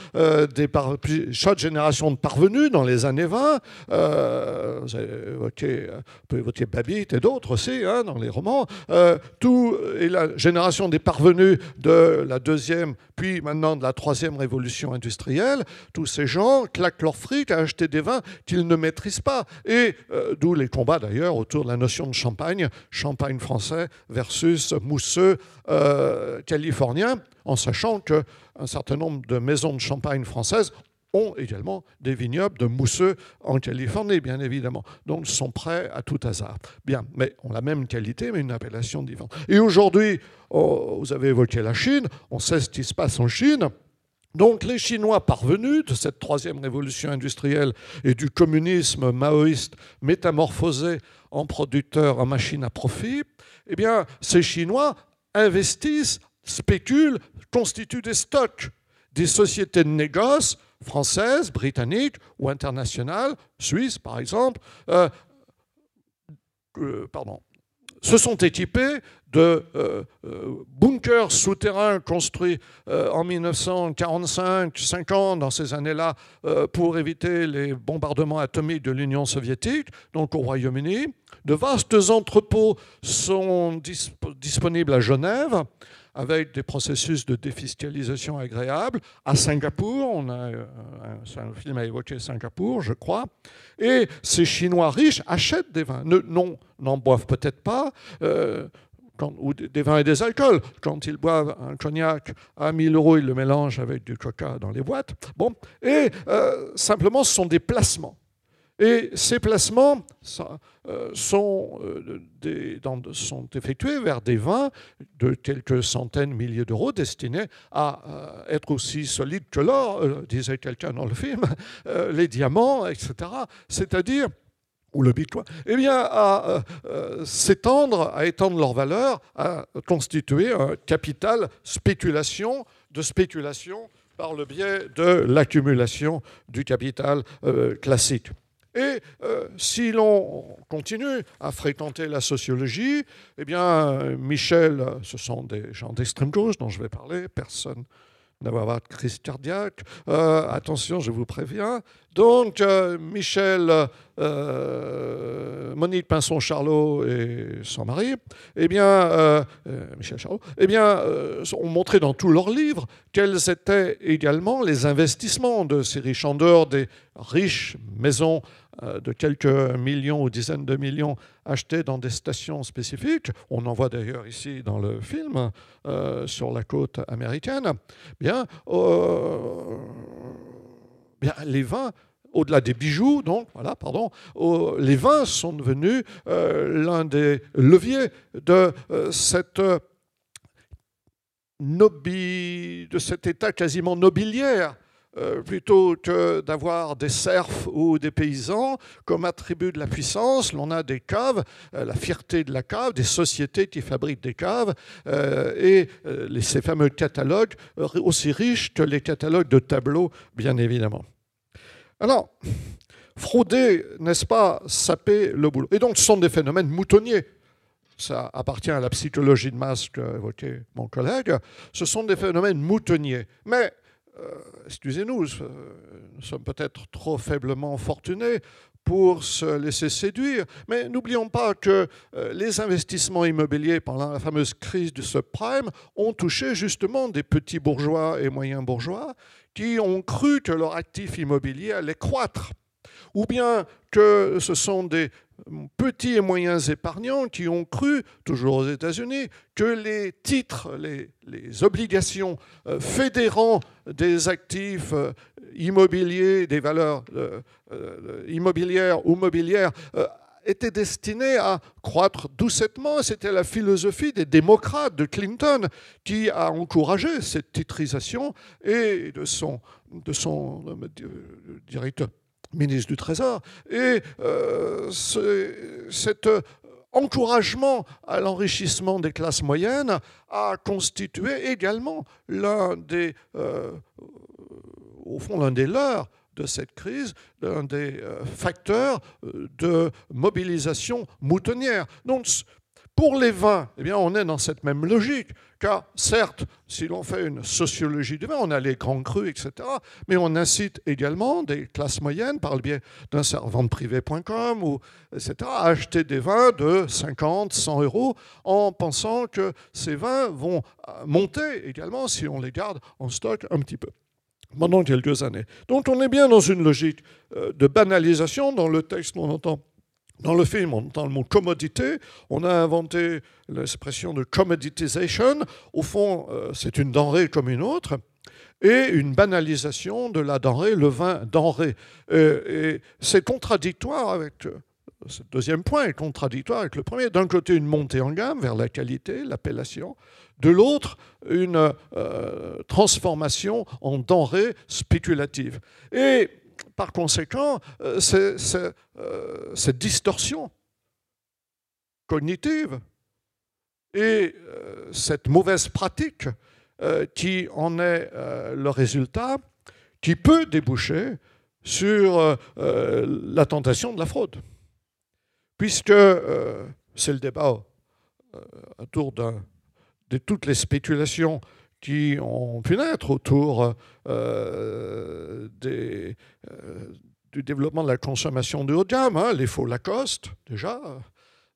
chaque génération de parvenus dans les années 20, vous avez évoqué, vous et d'autres aussi hein, dans les romans, tout, et la génération des parvenus de la deuxième, puis maintenant de la troisième révolution industrielle, tous ces gens claquent leur fric à acheter des vins qu'ils ne maîtrisent pas. Et euh, d'où les combats d'ailleurs autour de la notion de champagne, champagne français versus mousseux euh, californien, en sachant qu'un certain nombre de maisons de champagne françaises ont également des vignobles de mousseux en Californie, bien évidemment. Donc, sont prêts à tout hasard. Bien, mais ont la même qualité, mais une appellation différente. Et aujourd'hui, oh, vous avez évoqué la Chine, on sait ce qui se passe en Chine. Donc les Chinois parvenus de cette troisième révolution industrielle et du communisme maoïste métamorphosé en producteurs en machines à profit, eh bien ces Chinois investissent, spéculent, constituent des stocks, des sociétés de négoce françaises, britanniques ou internationales, suisses par exemple, euh, euh, pardon, se sont équipés de euh, bunkers souterrains construits en 1945-50, dans ces années-là, pour éviter les bombardements atomiques de l'Union soviétique, donc au Royaume-Uni. De vastes entrepôts sont disponibles à Genève avec des processus de défiscalisation agréables. À Singapour, on a, euh, un, film a évoqué Singapour, je crois, et ces Chinois riches achètent des vins. non, n'en boivent peut-être pas. Euh, ou des vins et des alcools. Quand ils boivent un cognac à 1000 euros, ils le mélangent avec du coca dans les boîtes. Bon, et euh, simplement, ce sont des placements. Et ces placements euh, sont, euh, sont, effectués vers des vins de quelques centaines, milliers d'euros destinés à euh, être aussi solides que l'or, disait quelqu'un dans le film, les diamants, etc. C'est-à-dire ou le bitcoin, eh bien, à s'étendre, à étendre leur valeur, à constituer un capital spéculation, de spéculation par le biais de l'accumulation du capital classique. Et euh, si l'on continue à fréquenter la sociologie, eh bien, Michel, ce sont des gens d'extrême gauche dont je vais parler, personne ne va avoir de crise cardiaque. Euh, attention, je vous préviens. Donc, euh, Michel, Monique Pinson-Charlot et son mari, eh bien, Michel Charlot, eh bien, ont montré dans tous leurs livres quels étaient également les investissements de ces riches en dehors des riches maisons de quelques millions ou dizaines de millions achetés dans des stations spécifiques, on en voit d'ailleurs ici dans le film euh, sur la côte américaine, bien, euh, bien les vins au-delà des bijoux, donc voilà, pardon, les vins sont devenus l'un des leviers de cette de cet état quasiment nobiliaire euh, plutôt que d'avoir des serfs ou des paysans comme attribut de la puissance, l'on a des caves, euh, la fierté de la cave, des sociétés qui fabriquent des caves euh, et ces fameux catalogues aussi riches que les catalogues de tableaux, bien évidemment. Alors, frauder, n'est-ce pas, saper le boulot? Et donc, ce sont des phénomènes moutonniers ça appartient à la psychologie de masse qu'évoquait mon collègue, ce sont des phénomènes moutonniers. Mais excusez-nous, nous sommes peut-être trop faiblement fortunés pour se laisser séduire. Mais n'oublions pas que euh, les investissements immobiliers pendant la fameuse crise du subprime ont touché justement des petits bourgeois et moyens bourgeois qui ont cru que leur actif immobilier allait croître ou bien que ce sont des petits et moyens épargnants qui ont cru, toujours aux États-Unis, que les titres, les, obligations euh, fédérant des actifs euh, immobiliers, des valeurs euh, immobilières ou mobilières, étaient destinés à croître doucettement. C'était la philosophie des démocrates de Clinton qui a encouragé cette titrisation et de son, de son directeur ministre du Trésor. Et euh, cette encouragement à l'enrichissement des classes moyennes a constitué également l'un des, euh, au fond, l'un des leurs de cette crise, l'un des euh, facteurs euh, de mobilisation moutonnière. Pour les vins, eh bien, on est dans cette même logique, car certes, si l'on fait une sociologie du vin, on a les grands crus, etc., mais on incite également des classes moyennes, par le biais d'un privé.com, ou, etc., à acheter des vins de 50, 100 euros, en pensant que ces vins vont euh, monter également si on les garde en stock un petit peu pendant quelques années. Donc on est bien dans une logique euh, de banalisation. Dans le texte, on entend dans le film, on entend le mot commodité. On a inventé l'expression de commoditization. Au fond, euh, c'est une denrée comme une autre. Et une banalisation de la denrée, le vin denrée. Et, c'est contradictoire avec. Euh, ce deuxième point est contradictoire avec le premier. D'un côté, une montée en gamme vers la qualité, l'appellation. De l'autre, une euh, transformation en denrée spéculative. Et par conséquent, euh, euh, cette distorsion cognitive et euh, cette mauvaise pratique qui en est le résultat, qui peut déboucher sur la tentation de la fraude. Puisque c'est le débat autour de toutes les spéculations qui ont pu naître autour euh, euh, du développement de la consommation de haut de gamme, hein, les faux Lacoste, déjà,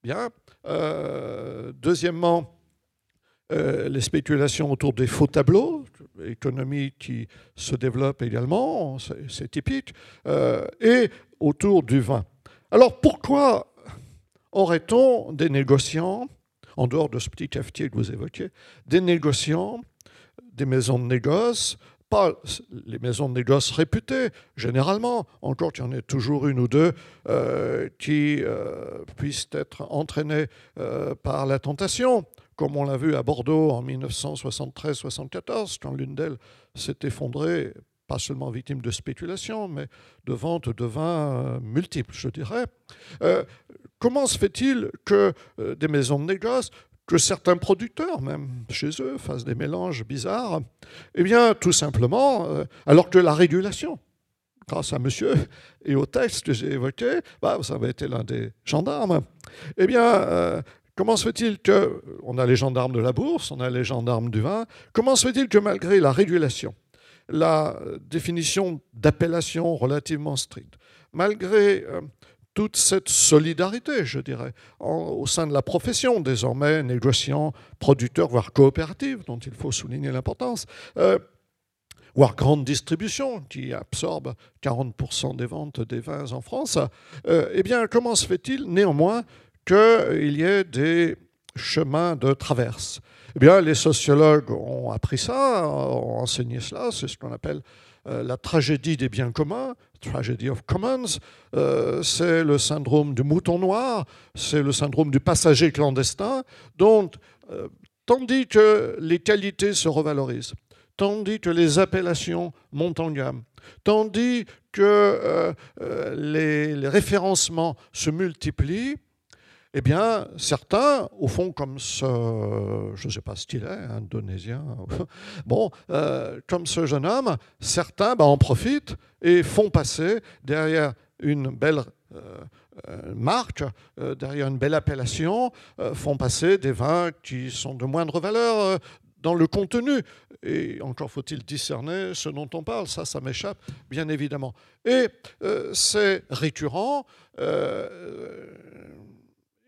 bien. Euh, deuxièmement, les spéculations autour des faux tableaux, économie qui se développe également, c'est typique, et autour du vin. Alors pourquoi aurait-on des négociants, en dehors de ce petit cafetier que vous évoquiez, des négociants des maisons de négoce, pas les maisons de négoce réputées, généralement, encore qu'il y en ait toujours une ou deux euh, qui euh, puissent être entraînées euh, par la tentation, comme on l'a vu à Bordeaux en 1973-74, quand l'une d'elles s'est effondrée, pas seulement victime de spéculation, mais de vente de vins multiples, je dirais. comment se fait-il que des maisons de négoce que certains producteurs, même chez eux, fassent des mélanges bizarres Eh bien, tout simplement, euh, alors que la régulation, grâce à monsieur et au texte que j'ai évoqué, bah, vous avez été l'un des gendarmes. Eh bien, euh, comment se fait-il que, on a les gendarmes de la bourse, on a les gendarmes du vin, comment se fait-il que malgré la régulation, la définition d'appellation relativement stricte, malgré euh, toute cette solidarité, je dirais, au sein de la profession, désormais négociants, producteurs, voire coopératives, dont il faut souligner l'importance, euh, voire grande distribution, qui absorbe 40% des ventes des vins en France, euh, eh bien, comment se fait-il néanmoins qu'il y ait des chemins de traverse? Eh bien, les sociologues ont appris ça, ont enseigné cela, c'est ce qu'on appelle euh, la tragédie des biens communs, Tragedy of Commons, euh, c'est le syndrome du mouton noir, c'est le syndrome du passager clandestin, dont, euh, tandis que les qualités se revalorisent, tandis que les appellations montent en gamme, tandis que les, les référencements se multiplient, eh bien, certains, au fond, comme ce, je ne sais pas ce qu'il est, indonésien, bon, euh, comme ce jeune homme, certains bah, en profitent et font passer derrière une belle euh, euh, marque, derrière une belle appellation, font passer des vins qui sont de moindre valeur dans le contenu. Et encore faut-il discerner ce dont on parle, ça, ça m'échappe, bien évidemment. Et c'est récurrent.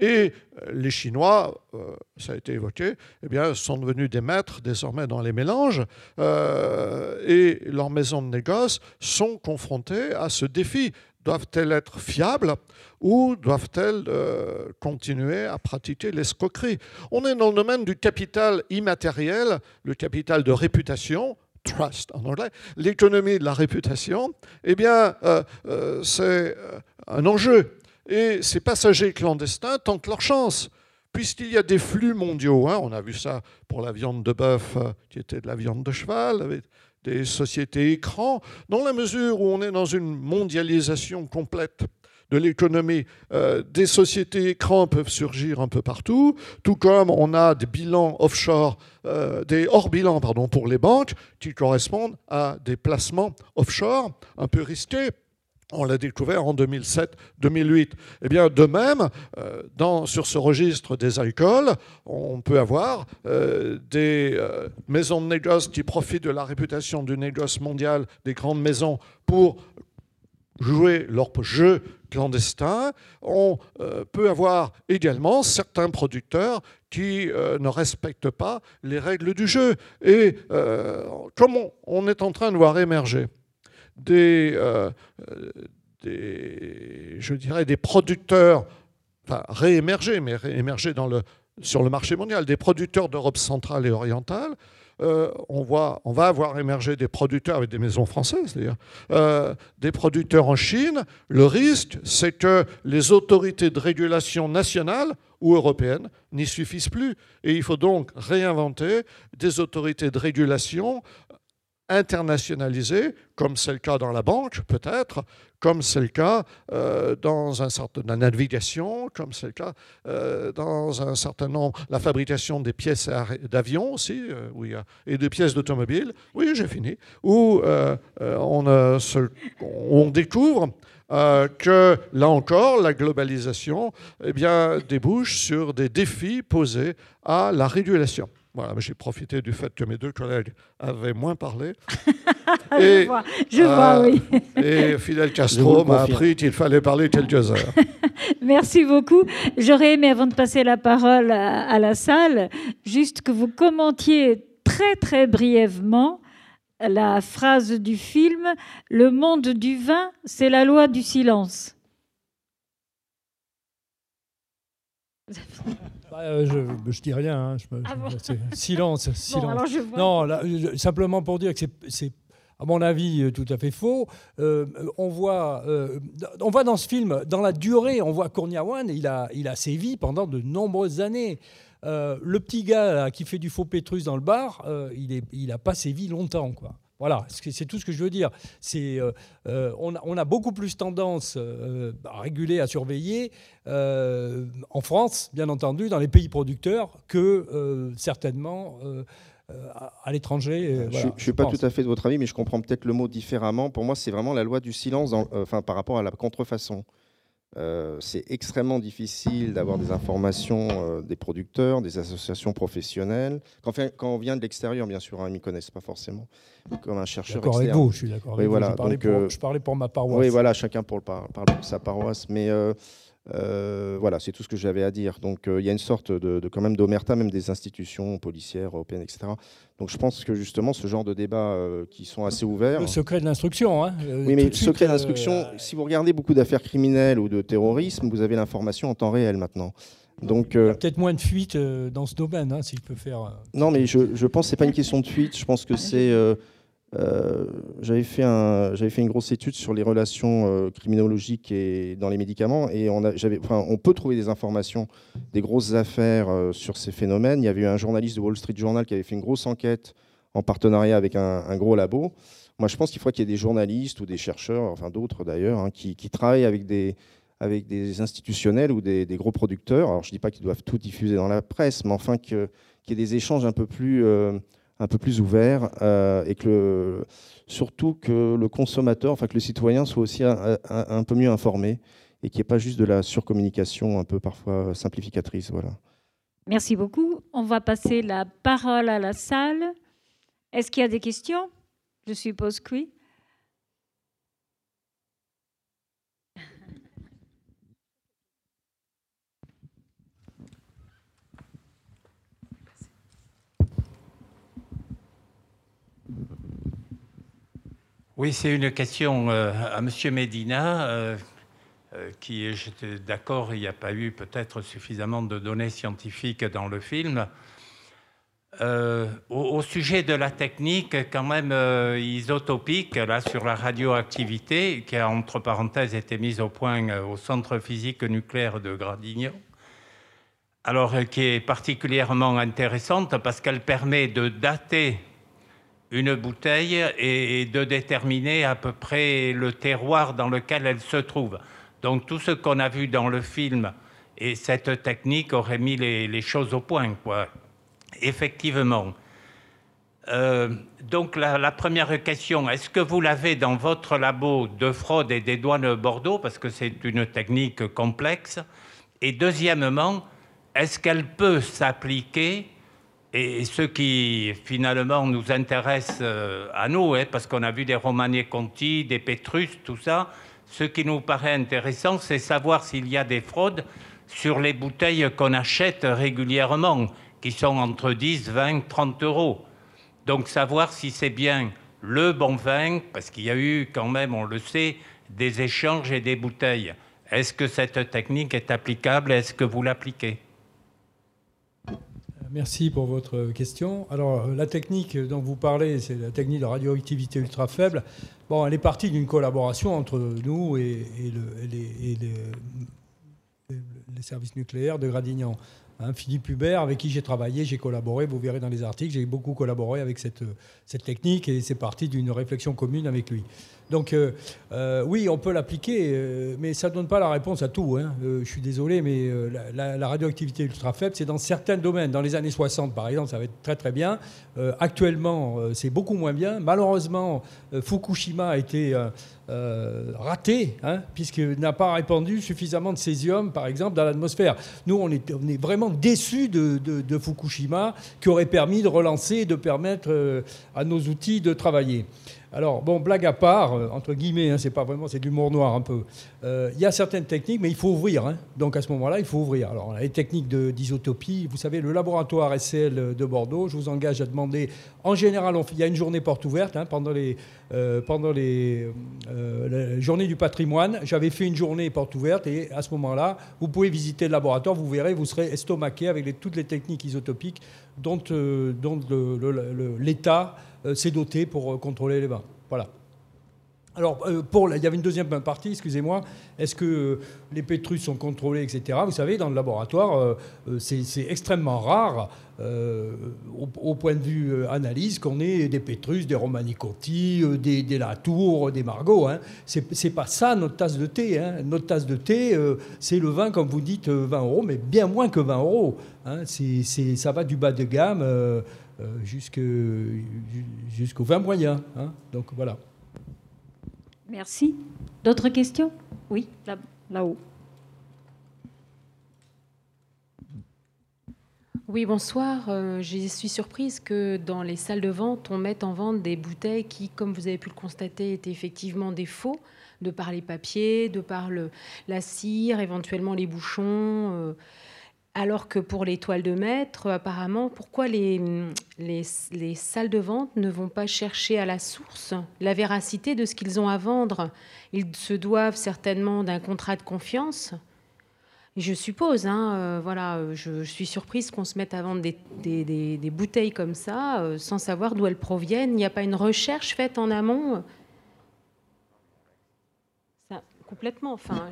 Et euh, les Chinois, euh, ça a été évoqué, eh bien, sont devenus des maîtres désormais dans les mélanges euh, et leurs maisons de négoce sont confrontées à ce défi. Doivent-elles être fiables ou doivent-elles continuer à pratiquer l'escroquerie? On est dans le domaine du capital immatériel, le capital de réputation, trust en anglais, l'économie de la réputation. Eh bien, c'est un enjeu et ces passagers clandestins tentent leur chance, puisqu'il y a des flux mondiaux. Hein. on a vu ça pour la viande de bœuf, euh, qui était de la viande de cheval, avec des sociétés écrans. Dans la mesure où on est dans une mondialisation complète, de l'économie. Euh, des sociétés écrans peuvent surgir un peu partout, tout comme on a des bilans offshore, euh, des hors-bilans pardon, pour les banques qui correspondent à des placements offshore un peu risqués. On l'a découvert en 2007-2008. Eh bien, de même, euh, sur ce registre des alcools, on peut avoir des maisons de négoce qui profitent de la réputation du négoce mondial des grandes maisons pour jouer leur jeu clandestin. On euh, peut avoir également certains producteurs qui euh, ne respectent pas les règles du jeu. Et euh, on, est en train de voir émerger? Des, des je dirais, des producteurs, enfin réémerger, mais réémerger dans le, sur le marché mondial, des producteurs d'Europe centrale et orientale, euh, on, voit, on va avoir émergé des producteurs avec des maisons françaises, d'ailleurs, euh, des producteurs en Chine. Le risque, c'est que les autorités de régulation nationales ou européennes n'y suffisent plus. Et il faut donc réinventer des autorités de régulation internationalisées, comme c'est le cas dans la banque peut-être, comme c'est le cas euh, dans un certain la navigation, comme c'est le cas euh, dans un certain nombre, la fabrication des pièces d'avion aussi, euh, a, et des pièces d'automobile. Oui, j'ai fini. Où on, on, découvre que là encore, la globalisation eh bien, débouche sur des défis posés à la régulation. Voilà, j'ai profité du fait que mes deux collègues avaient moins parlé. et, je vois, je vois oui. et Fidel Castro m'a appris qu'il fallait parler quelques heures. Merci beaucoup. J'aurais aimé, avant de passer la parole à, la salle, juste que vous commentiez très très brièvement la phrase du film Le monde du vin, c'est la loi du silence. Bah, euh, je, je dis rien. Hein, ah silence, silence. non, simplement pour dire que c'est à mon avis, euh, tout à fait faux. Euh, on, voit, on voit dans ce film, dans la durée, on voit Kourniawan, il a, il a sévi pendant de nombreuses années. le petit gars qui fait du faux pétrus dans le bar, il n'a il a pas sévi longtemps. Quoi. Voilà, c'est tout ce que je veux dire. C'est, euh, euh, on, a, beaucoup plus tendance euh, à réguler, à surveiller en France, bien entendu, dans les pays producteurs, que certainement à l'étranger. je ne suis pas tout à fait de votre avis, mais je comprends peut-être le mot différemment. Pour moi, c'est vraiment la loi du silence enfin, par rapport à la contrefaçon. Euh, c'est extrêmement difficile d'avoir des informations euh, des producteurs, des associations professionnelles. Quand, quand on vient de l'extérieur, bien sûr, hein, ils ne m'y connaissent pas forcément, comme un chercheur d'accord avec vous, je suis d'accord avec voilà, vous. Euh, je parlais, pour, ma paroisse. Oui, voilà, chacun pour, parle pour sa paroisse. Mais euh, voilà, c'est tout ce que j'avais à dire. Donc euh, il y a une sorte de, quand même d'omerta, même des institutions policières européennes, etc. Donc je pense que justement ce genre de débats euh, qui sont assez ouverts. Le secret de l'instruction. Hein, oui, mais le secret de l'instruction, si vous regardez beaucoup d'affaires criminelles ou de terrorisme, vous avez l'information en temps réel maintenant. Donc, il y a peut-être moins de fuites dans ce domaine, hein, si je peux faire. Non, mais je, je pense que ce n'est pas une question de fuite. Je pense que c'est euh, j'avais fait, un, fait une grosse étude sur les relations euh, criminologiques et dans les médicaments et on, a, enfin, on peut trouver des informations, des grosses affaires euh, sur ces phénomènes. Il y avait eu un journaliste de Wall Street Journal qui avait fait une grosse enquête en partenariat avec un, gros labo. Moi, je pense qu'il faut qu'il y ait des journalistes ou des chercheurs, enfin d'autres d'ailleurs, hein, qui, travaillent avec des, avec des institutionnels ou des, gros producteurs. Alors, je ne dis pas qu'ils doivent tout diffuser dans la presse, mais enfin qu'il y ait des échanges un peu plus un peu plus ouvert euh, et que surtout que le consommateur, enfin que le citoyen soit aussi un, peu mieux informé et qu'il n'y ait pas juste de la surcommunication un peu parfois simplificatrice. Voilà. Merci beaucoup. On va passer la parole à la salle. Est-ce qu'il y a des questions? Je suppose que oui. Oui, c'est une question euh, à M. Medina, euh, euh, qui, j'étais d'accord, il n'y a pas eu peut-être suffisamment de données scientifiques dans le film. Au, sujet de la technique, quand même isotopique, là, sur la radioactivité, qui a entre parenthèses été mise au point au centre physique nucléaire de Gradignan, alors qui est particulièrement intéressante parce qu'elle permet de dater une bouteille et de déterminer à peu près le terroir dans lequel elle se trouve. Donc tout ce qu'on a vu dans le film et cette technique aurait mis les, choses au point. Quoi. Effectivement. Euh, donc la, première question, est-ce que vous l'avez dans votre labo de fraude et des douanes Bordeaux, parce que c'est une technique complexe Et deuxièmement, est-ce qu'elle peut s'appliquer et ce qui finalement nous intéresse euh, à nous, hein, parce qu'on a vu des Romanier Conti, des Pétrus, tout ça, ce qui nous paraît intéressant, c'est savoir s'il y a des fraudes sur les bouteilles qu'on achète régulièrement, qui sont entre 10, 20, 30 euros. Donc savoir si c'est bien le bon vin, parce qu'il y a eu quand même, on le sait, des échanges et des bouteilles. Est-ce que cette technique est applicable? Est-ce que vous l'appliquez? Merci pour votre question. Alors, la technique dont vous parlez, c'est la technique de radioactivité ultra faible. Bon, elle est partie d'une collaboration entre nous et, les, les, services nucléaires de Gradignan. Hein, Philippe Hubert, avec qui j'ai travaillé, j'ai collaboré, vous verrez dans les articles, j'ai beaucoup collaboré avec cette, cette technique et c'est parti d'une réflexion commune avec lui. Donc euh, euh, oui, on peut l'appliquer, euh, mais ça ne donne pas la réponse à tout. Hein. je suis désolé, mais la, radioactivité ultra faible, c'est dans certains domaines. Dans les années 60, par exemple, ça va être très très bien. actuellement, c'est beaucoup moins bien. Malheureusement, Fukushima a été raté, hein, puisqu'il n'a pas répandu suffisamment de césium, par exemple, dans l'atmosphère. Nous, on est, vraiment déçus de, Fukushima, qui aurait permis de relancer, de permettre à nos outils de travailler. Alors, bon, blague à part, euh, entre guillemets, hein, c'est pas vraiment, c'est de l'humour noir un peu. Euh, il y a certaines techniques, mais il faut ouvrir. Hein. Donc à ce moment-là, il faut ouvrir. Alors, les techniques d'isotopie. Vous savez, le laboratoire SCL de Bordeaux, je vous engage à demander. En général, il y a une journée porte ouverte hein, pendant les, euh, journées du patrimoine. J'avais fait une journée porte ouverte et à ce moment-là, vous pouvez visiter le laboratoire. Vous verrez, vous serez estomaqué avec toutes les techniques isotopiques dont, l'État euh, s'est doté pour euh, contrôler les vins. Voilà. Alors, euh, pour, il y avait une deuxième partie, excusez-moi. Est-ce que les pétrus sont contrôlés, etc. Vous savez, dans le laboratoire, c'est extrêmement rare, au, point de vue analyse, qu'on ait des pétrus, des romanicotti, des, des Latour, des Margot. Hein. C'est pas ça notre tasse de thé. Hein. Notre tasse de thé, c'est le vin, comme vous dites, 20 euros, mais bien moins que 20 euros. Hein. ça va du bas de gamme. Euh, jusqu'au 20 moyen. Hein. Donc voilà. Merci. D'autres questions? Oui, là-haut. oui, bonsoir. Euh, je suis surprise que dans les salles de vente, on mette en vente des bouteilles qui, comme vous avez pu le constater, étaient effectivement des faux, de par les papiers, de par le, la cire, éventuellement les bouchons. Euh, alors que pour les toiles de maître, apparemment, pourquoi les, les, salles de vente ne vont pas chercher à la source la véracité de ce qu'ils ont à vendre? Ils se doivent certainement d'un contrat de confiance. Je suppose, hein, euh, voilà, je, suis surprise qu'on se mette à vendre des, bouteilles comme ça, euh, sans savoir d'où elles proviennent. Il n'y a pas une recherche faite en amont? Complètement. Enfin,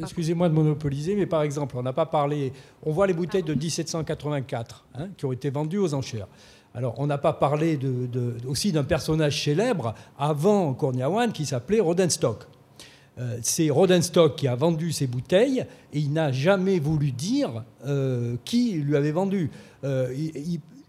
Excusez-moi de monopoliser, mais par exemple, on n'a pas parlé. On voit les bouteilles de 1784 hein, qui ont été vendues aux enchères. Alors, on n'a pas parlé de, aussi d'un personnage célèbre avant Corniawan qui s'appelait Rodenstock. Euh, c'est Rodenstock qui a vendu ces bouteilles et il n'a jamais voulu dire euh, qui lui avait vendu. Euh,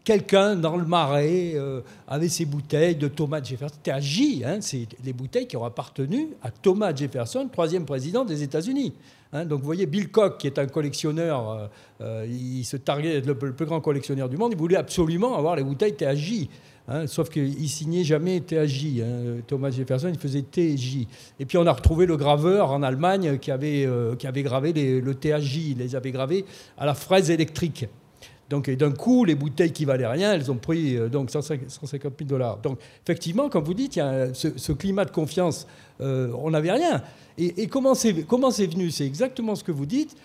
quelqu'un dans le marais euh, avait ses bouteilles de Thomas Jefferson. C'était hein, c'est les bouteilles qui ont appartenu à Thomas Jefferson, troisième président des États-Unis. Hein. donc vous voyez, Bill Koch, qui est un collectionneur, euh, euh, il se targuait d'être le, plus grand collectionneur du monde, il voulait absolument avoir les bouteilles THJ. Hein, sauf qu'il signait jamais THJ. Thomas Jefferson, il faisait TJ. Et puis on a retrouvé le graveur en Allemagne qui avait, qui avait gravé le THJ. Il les avait gravés à la fraise électrique. Donc, d'un coup, les bouteilles qui valaient rien, elles ont pris euh, donc 150 000 dollars. Donc, effectivement, comme vous dites, il y a ce, climat de confiance. Euh, on n'avait rien. Et, comment c'est venu? C'est exactement ce que vous dites.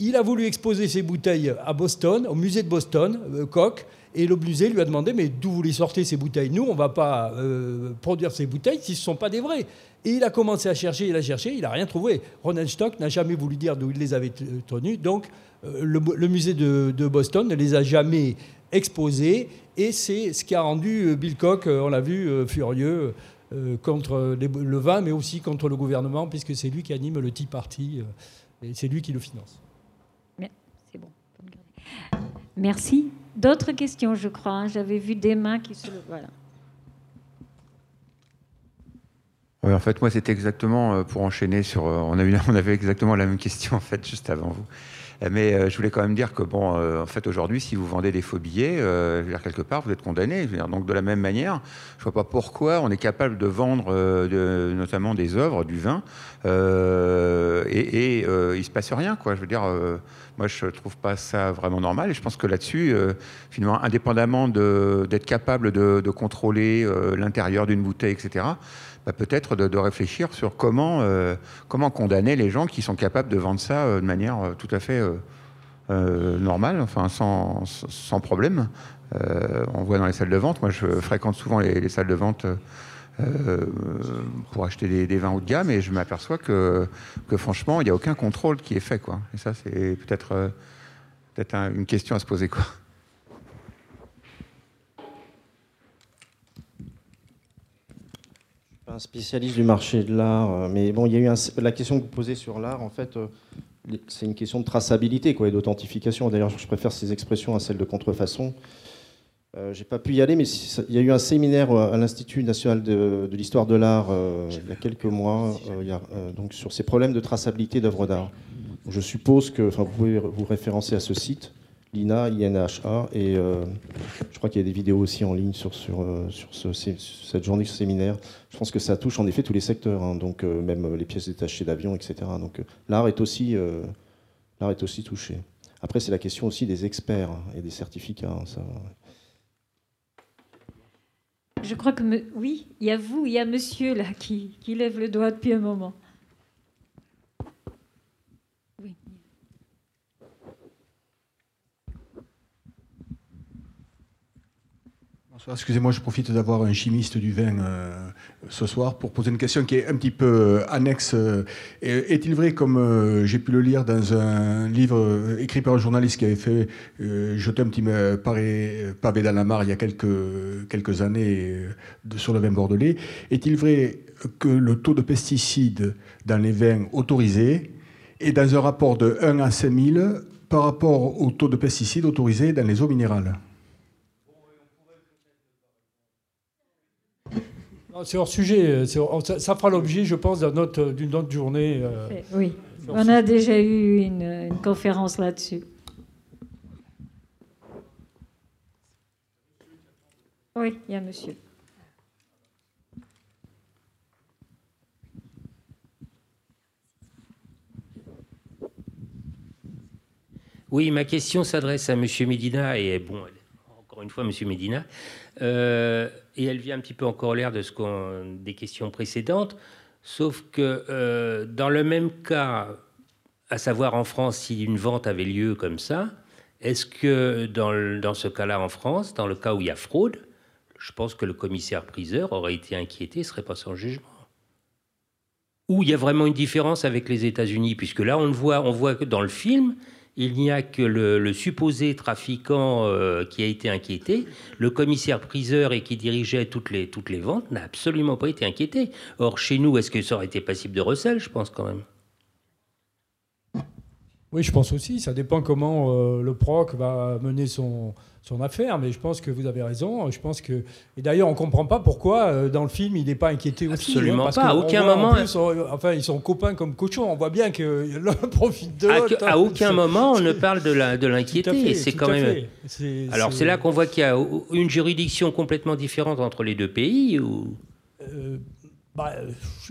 Il a voulu exposer ses bouteilles à Boston, au musée de Boston, euh, Koch, et le musée lui a demandé Mais d'où vous les sortez ces bouteilles? Nous, on ne va pas produire ces bouteilles si ce ne sont pas des vraies. Et il a commencé à chercher, il a cherché, il n'a rien trouvé. Ronald Stock n'a jamais voulu dire d'où il les avait tenues. Donc, euh, le, musée de, Boston ne les a jamais exposés. Et c'est ce qui a rendu euh, Bill Koch, euh, on l'a vu, furieux. contre le vin, mais aussi contre le gouvernement, puisque c'est lui qui anime le Tea Party et c'est lui qui le finance. C'est bon. Merci. D'autres questions, je crois. Hein. J'avais vu des mains qui se... Voilà. En fait, moi, c'était exactement pour enchaîner sur. On, a eu, on avait exactement la même question, en fait, juste avant vous. Mais euh, je voulais quand même dire que, bon, euh, en fait, aujourd'hui, si vous vendez des faux billets, euh, dire, quelque part, vous êtes condamné. donc, de la même manière, je ne vois pas pourquoi on est capable de vendre de, notamment des œuvres, du vin, et, et il ne se passe rien, quoi. Je veux dire, moi, je ne trouve pas ça vraiment normal. Et je pense que là-dessus, finalement, indépendamment d'être capable de, de contrôler l'intérieur d'une bouteille, etc., bah, peut-être de, réfléchir sur comment, euh, comment condamner les gens qui sont capables de vendre ça euh, de manière euh, tout à fait normale, enfin sans, sans problème. on voit dans les salles de vente, moi je fréquente souvent les, salles de vente pour acheter des, vins haut de gamme et je m'aperçois que, que franchement, il n'y a aucun contrôle qui est fait. Quoi. Et ça, c'est peut-être une question à se poser. Quoi. Un spécialiste du marché de l'art, euh, mais bon, il y a eu la question que vous posez sur l'art, en fait, euh, c'est une question de traçabilité quoi, et d'authentification. D'ailleurs, je préfère ces expressions à celles de contrefaçon. Euh, J'ai pas pu y aller, mais il y a eu un séminaire euh, à l'Institut national de, l'histoire de l'art il y a quelques mois, donc sur ces problèmes de traçabilité d'œuvres d'art. Je suppose que, enfin, vous pouvez vous référencer à ce site. l'INA, INHA, et euh, je crois qu'il y a des vidéos aussi en ligne sur, euh, cette journée, ce séminaire. Je pense que ça touche en effet tous les secteurs, hein, donc euh, même les pièces détachées d'avions, etc. Donc l'art est, aussi, touché. Après, c'est la question aussi des experts et des certificats. Hein. Je crois que oui, il y a vous, il y a monsieur là qui lève le doigt depuis un moment. Excusez-moi, je profite d'avoir un chimiste du vin euh, ce soir pour poser une question qui est un petit peu euh, annexe. Euh, est-il vrai, comme j'ai pu le lire dans un livre écrit par un journaliste qui avait fait jeter un petit pavé dans la mare il y a quelques, quelques années sur le vin bordelais, est-il vrai que le taux de pesticides dans les vins autorisés est dans un rapport de 1 à 5000 par rapport au taux de pesticides autorisés dans les eaux minérales? C'est hors sujet. Ça, fera l'objet, je pense, d'une autre, journée. Euh, oui, on a déjà eu une, conférence là-dessus. Oui, il y a monsieur. Oui, ma question s'adresse à Monsieur Medina et bon, une fois, Monsieur Medina. Euh, et elle vient un petit peu encore l'air de ce qu'on, des questions précédentes, sauf que euh, dans le même cas, à savoir en France, si une vente avait lieu comme ça, est-ce que dans, dans ce cas-là en France, dans le cas où il y a fraude, je pense que le commissaire-priseur aurait été inquiété, serait pas sans jugement. Ou il y a vraiment une différence avec les États-Unis, puisque là on le voit, on voit que dans le film, il n'y a que le, supposé trafiquant euh, qui a été inquiété. Le commissaire-priseur et qui dirigeait toutes les, toutes les ventes n'a absolument pas été inquiété. Or, chez nous, est-ce que ça aurait été passible de recel? Je pense quand même. Oui, je pense aussi. Ça dépend comment euh, le PROC va mener son, son affaire, mais je pense que vous avez raison. Je pense que et d'ailleurs on comprend pas pourquoi euh, dans le film il n'est pas inquiété aussi. Hein, Absolument pas. À aucun moment. enfin ils sont copains comme cochons. On voit bien que l'un profite de l'autre. À, aucun moment on ne parle de la de. C'est quand même. Alors c'est là qu'on voit qu'il y a une juridiction complètement différente entre les deux pays ou? Euh, bah,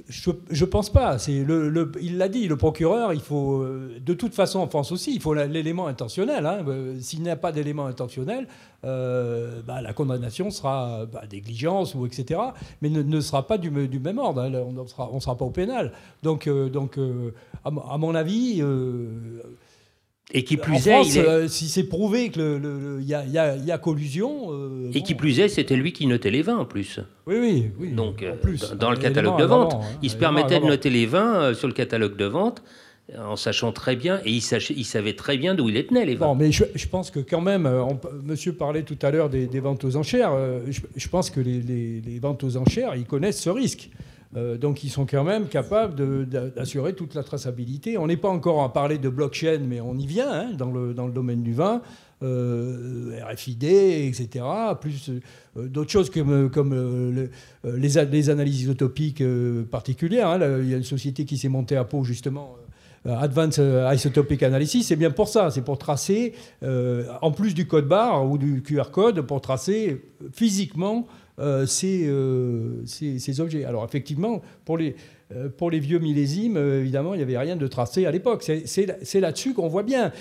je ne pense pas. Le, il l'a dit, le procureur, il faut, euh, de toute façon en France aussi, il faut l'élément intentionnel. Hein. Euh, s'il n'y a pas d'élément intentionnel, euh, bah, la condamnation sera bah, ou etc. Mais ne, sera pas du, même ordre. Hein. On ne sera, sera, pas au pénal. Donc, donc à, mon avis et qui plus est, euh, si c'est prouvé qu'il y, y, a collusion. Euh, et qui plus est, c'était lui qui notait les vins en plus. Oui, oui. oui Donc, euh, dans, le catalogue de vente, hein, il se permettait de noter les vins sur le catalogue de vente. en sachant très bien, et il, savait très bien d'où il tenait les vins. Bon, mais je, pense que quand même, monsieur parlait tout à l'heure des, ventes aux enchères, je, pense que les, ventes aux enchères, ils connaissent ce risque. Euh, donc ils sont quand même capables d'assurer toute la traçabilité. On n'est pas encore à parler de blockchain, mais on y vient hein, dans, le, domaine du vin. RFID, etc. Plus d'autres choses comme, les, analyses isotopiques particulières. Hein. il y a une société qui s'est montée à Pau justement euh, Advanced euh, Isotopic Analysis, c'est bien pour ça, c'est pour tracer, euh, en plus du code barre ou du QR code, pour tracer physiquement ces, ces, objets. Alors effectivement, pour les, les vieux millésimes, évidemment, il n'y avait rien de tracé à l'époque. C'est là-dessus qu'on voit bien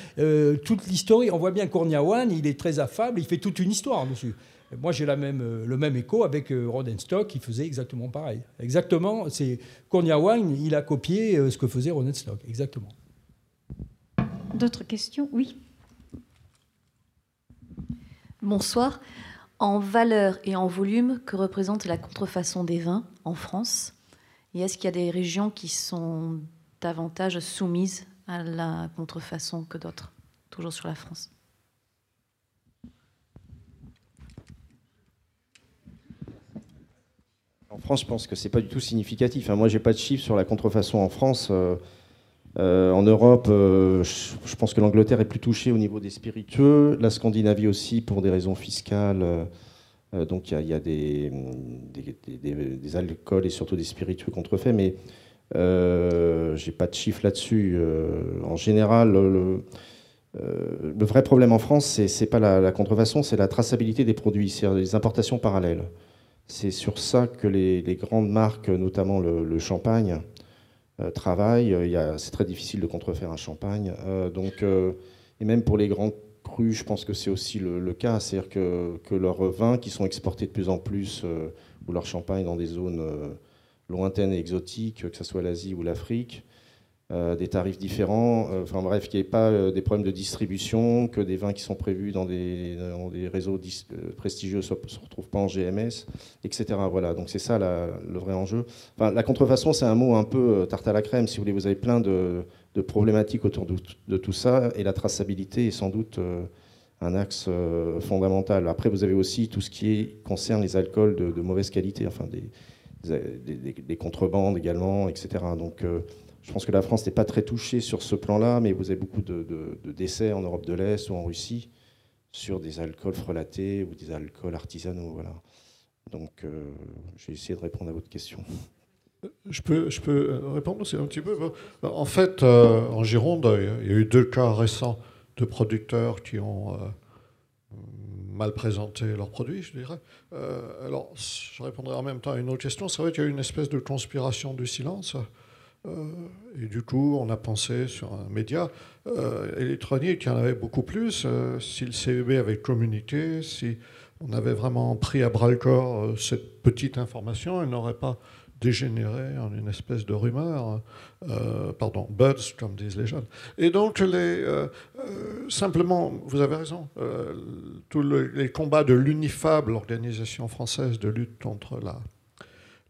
toute l'histoire. On voit bien Corniawan, il est très affable, il fait toute une histoire dessus. Moi, j'ai le même écho avec Rodenstock, qui faisait exactement pareil. Exactement, c'est Wang, il a copié ce que faisait Rodenstock, exactement. D'autres questions? Oui. Bonsoir. En valeur et en volume, que représente la contrefaçon des vins en France Et est-ce qu'il y a des régions qui sont davantage soumises à la contrefaçon que d'autres Toujours sur la France? En France, je pense que c'est pas du tout significatif. Moi, j'ai pas de chiffres sur la contrefaçon en France. Euh, euh, en Europe, euh, je, pense que l'Angleterre est plus touchée au niveau des spiritueux, la Scandinavie aussi pour des raisons fiscales. donc il y, a, des, alcools et surtout des spiritueux contrefaits, mais j'ai pas de chiffres là-dessus. en général, le, vrai problème en France, c'est pas la contrefaçon, c'est la traçabilité des produits, c'est les importations parallèles. C'est sur ça que les, grandes marques, notamment le, champagne, euh, travaillent. C'est très difficile de contrefaire un champagne. Euh, donc, euh, et même pour les grands crus, je pense que c'est aussi le, cas. C'est-à-dire que, leurs vins qui sont exportés de plus en plus, ou leur champagne dans des zones lointaines et exotiques, que ce soit l'Asie ou l'Afrique, euh, des tarifs différents, euh, enfin bref, qu'il n'y ait pas euh, des problèmes de distribution, que des vins qui sont prévus dans des, réseaux prestigieux ne se, retrouvent pas en GMS, etc. Voilà, donc c'est ça le vrai enjeu. Enfin, la contrefaçon, c'est un mot un peu tarte à la crème, si vous voulez, vous avez plein de, problématiques autour de, tout ça, et la traçabilité est sans doute un axe fondamental. Après, vous avez aussi tout ce qui concerne les alcools de, mauvaise qualité, enfin des, des, contrebandes également, etc. Donc je pense que la France n'est pas très touchée sur ce plan-là, mais vous avez beaucoup de, décès en Europe de l'Est ou en Russie sur des alcools frelatés ou des alcools artisanaux. Voilà. Donc, euh, j'ai essayé de répondre à votre question. Je peux, je peux répondre aussi un petit peu? En fait, euh, en Gironde, il y a eu deux cas récents de producteurs qui ont euh, mal présenté leurs produits, je dirais. alors, je répondrai en même temps à une autre question. C'est vrai qu'il y a eu une espèce de conspiration du silence. Euh, et du coup, on a pensé sur un média euh, électronique, il y en avait beaucoup plus. Euh, si le CEB avait communiqué, si on avait vraiment pris à bras le corps cette petite information, elle n'aurait pas dégénéré en une espèce de rumeur, pardon, buzz, comme disent les jeunes. Et donc, simplement, vous avez raison, tous les combats de l'UNIFAB, l'organisation française de lutte contre la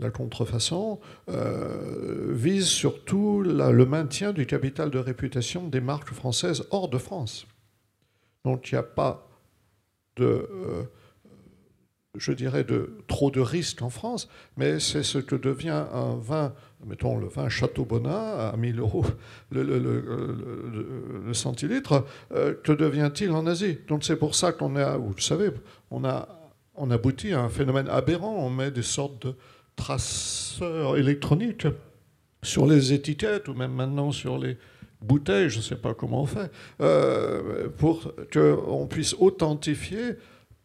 la contrefaçon, euh, vise surtout le maintien du capital de réputation des marques françaises hors de France. Donc il n'y a pas de, euh, je dirais, de trop de risques en France, mais c'est ce que devient un vin, mettons le vin Château Bonin à 1000 euros le, centilitre, euh, que devient-il en Asie? Donc c'est pour ça qu'on a, vous le savez, on a on aboutit à un phénomène aberrant, on met des sortes de traceurs électroniques sur les étiquettes ou même maintenant sur les bouteilles, je ne sais pas comment on fait, euh, pour qu'on puisse authentifier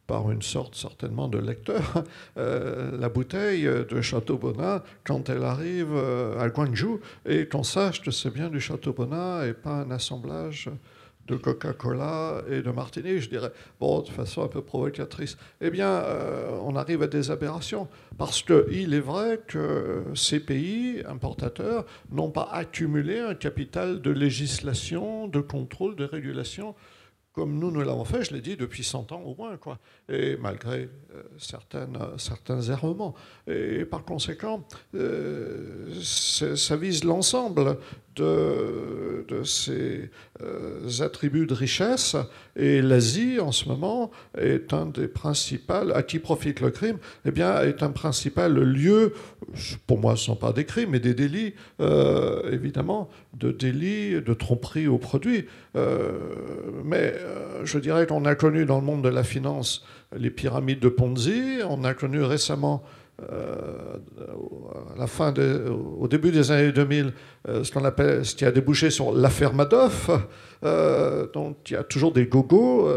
par une sorte certainement de lecteur, euh, la bouteille de Château Bonin quand elle arrive euh, à Guangzhou et qu'on sache que c'est bien du Château Bonin et pas un assemblage de Coca-Cola et de Martini, je dirais, bon, de façon un peu provocatrice, eh bien, euh, on arrive à des aberrations. Parce qu'il est vrai que ces pays importateurs n'ont pas accumulé un capital de législation, de contrôle, de régulation comme nous, nous l'avons fait, je l'ai dit, depuis 100 ans au moins, quoi. Et malgré euh, certains errements. Et par conséquent, euh, ça vise l'ensemble de, de ses attributs de richesse. Et l'Asie, en ce moment, est un des principaux, à qui profite le crime, eh bien, est un principal lieu, pour moi, ce ne sont pas des crimes, mais des délits, évidemment, de délits de tromperie aux produits. mais je dirais qu'on a connu dans le monde de la finance les pyramides de Ponzi, on a connu récemment euh, à la fin au début des années 2000, euh, ce qu'on appelle, ce qui a débouché sur l'affaire Madoff. Euh, donc il y a toujours des gogos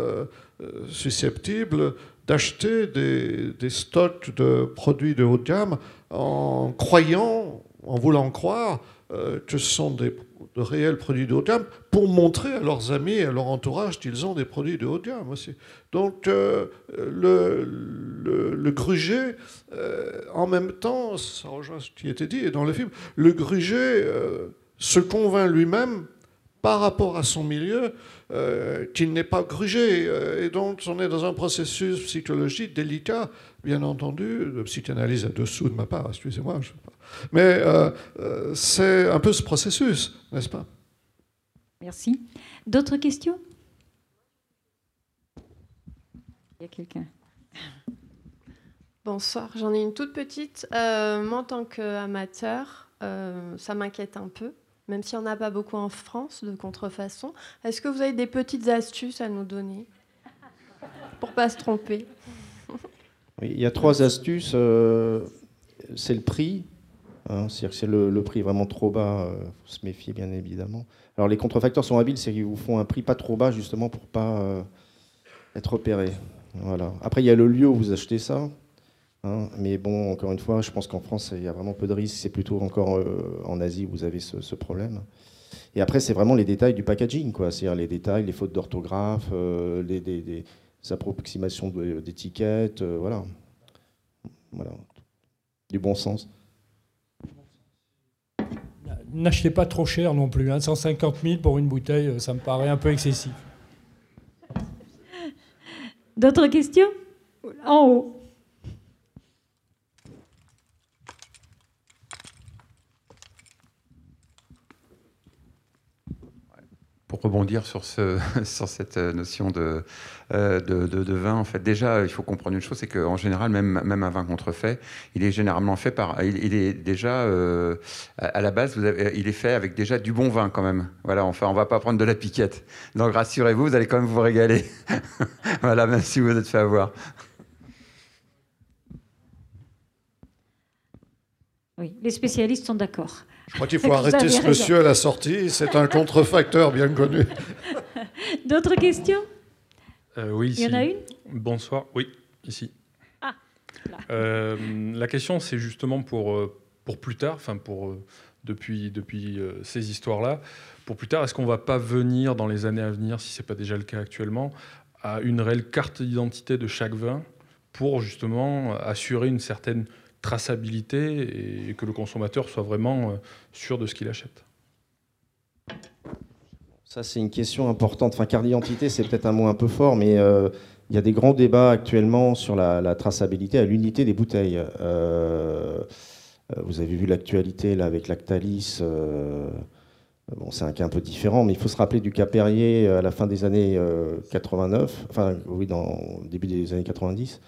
susceptibles d'acheter des, des, stocks de produits de haut de gamme en croyant, en voulant croire que ce sont des de réels produits de haut gamme pour montrer à leurs amis et à leur entourage qu'ils ont des produits de haut gamme aussi. Donc euh, le, le, gruger, euh, en même temps, ça rejoint ce qui était dit dans le film, le gruger euh, se convainc lui-même par rapport à son milieu qu'il n'est pas grugé. et donc on est dans un processus psychologique délicat, bien entendu, de psychanalyse à dessous de ma part, excusez-moi. Mais c'est un peu ce processus, n'est-ce pas? Merci. D'autres questions? Il y a quelqu'un. Bonsoir, j'en ai une toute petite. Euh, moi, en tant qu'amateur, euh, ça m'inquiète un peu, même s'il n'y en a pas beaucoup en France de contrefaçon. Est-ce que vous avez des petites astuces à nous donner pour pas se tromper? Il y a trois astuces. Euh, c'est le prix. Hein, C'est-à-dire que c'est le, prix vraiment trop bas, il faut se méfier bien évidemment. Alors les contrefacteurs sont habiles, c'est qu'ils vous font un prix pas trop bas justement pour pas être repéré. Voilà. Après, il y a le lieu où vous achetez ça. Hein. mais bon, encore une fois, je pense qu'en France, il y a vraiment peu de risques. C'est plutôt encore euh, en Asie où vous avez ce, problème. Et après, c'est vraiment les détails du packaging, quoi. C'est-à-dire les détails, les fautes d'orthographe, euh, les, des, approximations d'étiquettes, euh, voilà. voilà. Du bon sens. N'achetez pas trop cher non plus. 150 hein. 000 pour une bouteille, ça me paraît un peu excessif. D'autres questions? En haut. Pour rebondir sur, ce, sur cette notion de, euh, de, de, vin, en fait, déjà, il faut comprendre une chose, c'est qu'en général, même, même un vin contrefait, il est généralement fait par, il, est déjà euh, à la base, vous avez, il est fait avec déjà du bon vin quand même. Voilà, enfin, on va pas prendre de la piquette. Donc rassurez-vous, vous allez quand même vous régaler. voilà, même si vous êtes fait avoir. Oui, les spécialistes sont d'accord. Je crois qu'il faut arrêter ce monsieur à la sortie. C'est un contrefacteur bien connu. D'autres questions? Euh, Oui, Il y en a une? Bonsoir. Oui, ici. Ah, euh, la question, c'est justement pour, euh, pour plus tard, enfin pour depuis, depuis ces histoires-là, pour plus tard, est-ce qu'on ne va pas venir dans les années à venir, si ce n'est pas déjà le cas actuellement, à une réelle carte d'identité de chaque vin pour justement assurer une certaine traçabilité et que le consommateur soit vraiment sûr de ce qu'il achète? Ça, c'est une question importante. Enfin, carte d'identité, c'est peut-être un mot un peu fort, mais euh, il y a des grands débats actuellement sur la, traçabilité à l'unité des bouteilles. Euh, vous avez vu l'actualité avec Lactalis. Bon, c'est un cas un peu différent, mais il faut se rappeler du cas Perrier à la fin des années 89, enfin oui, dans début des années 90,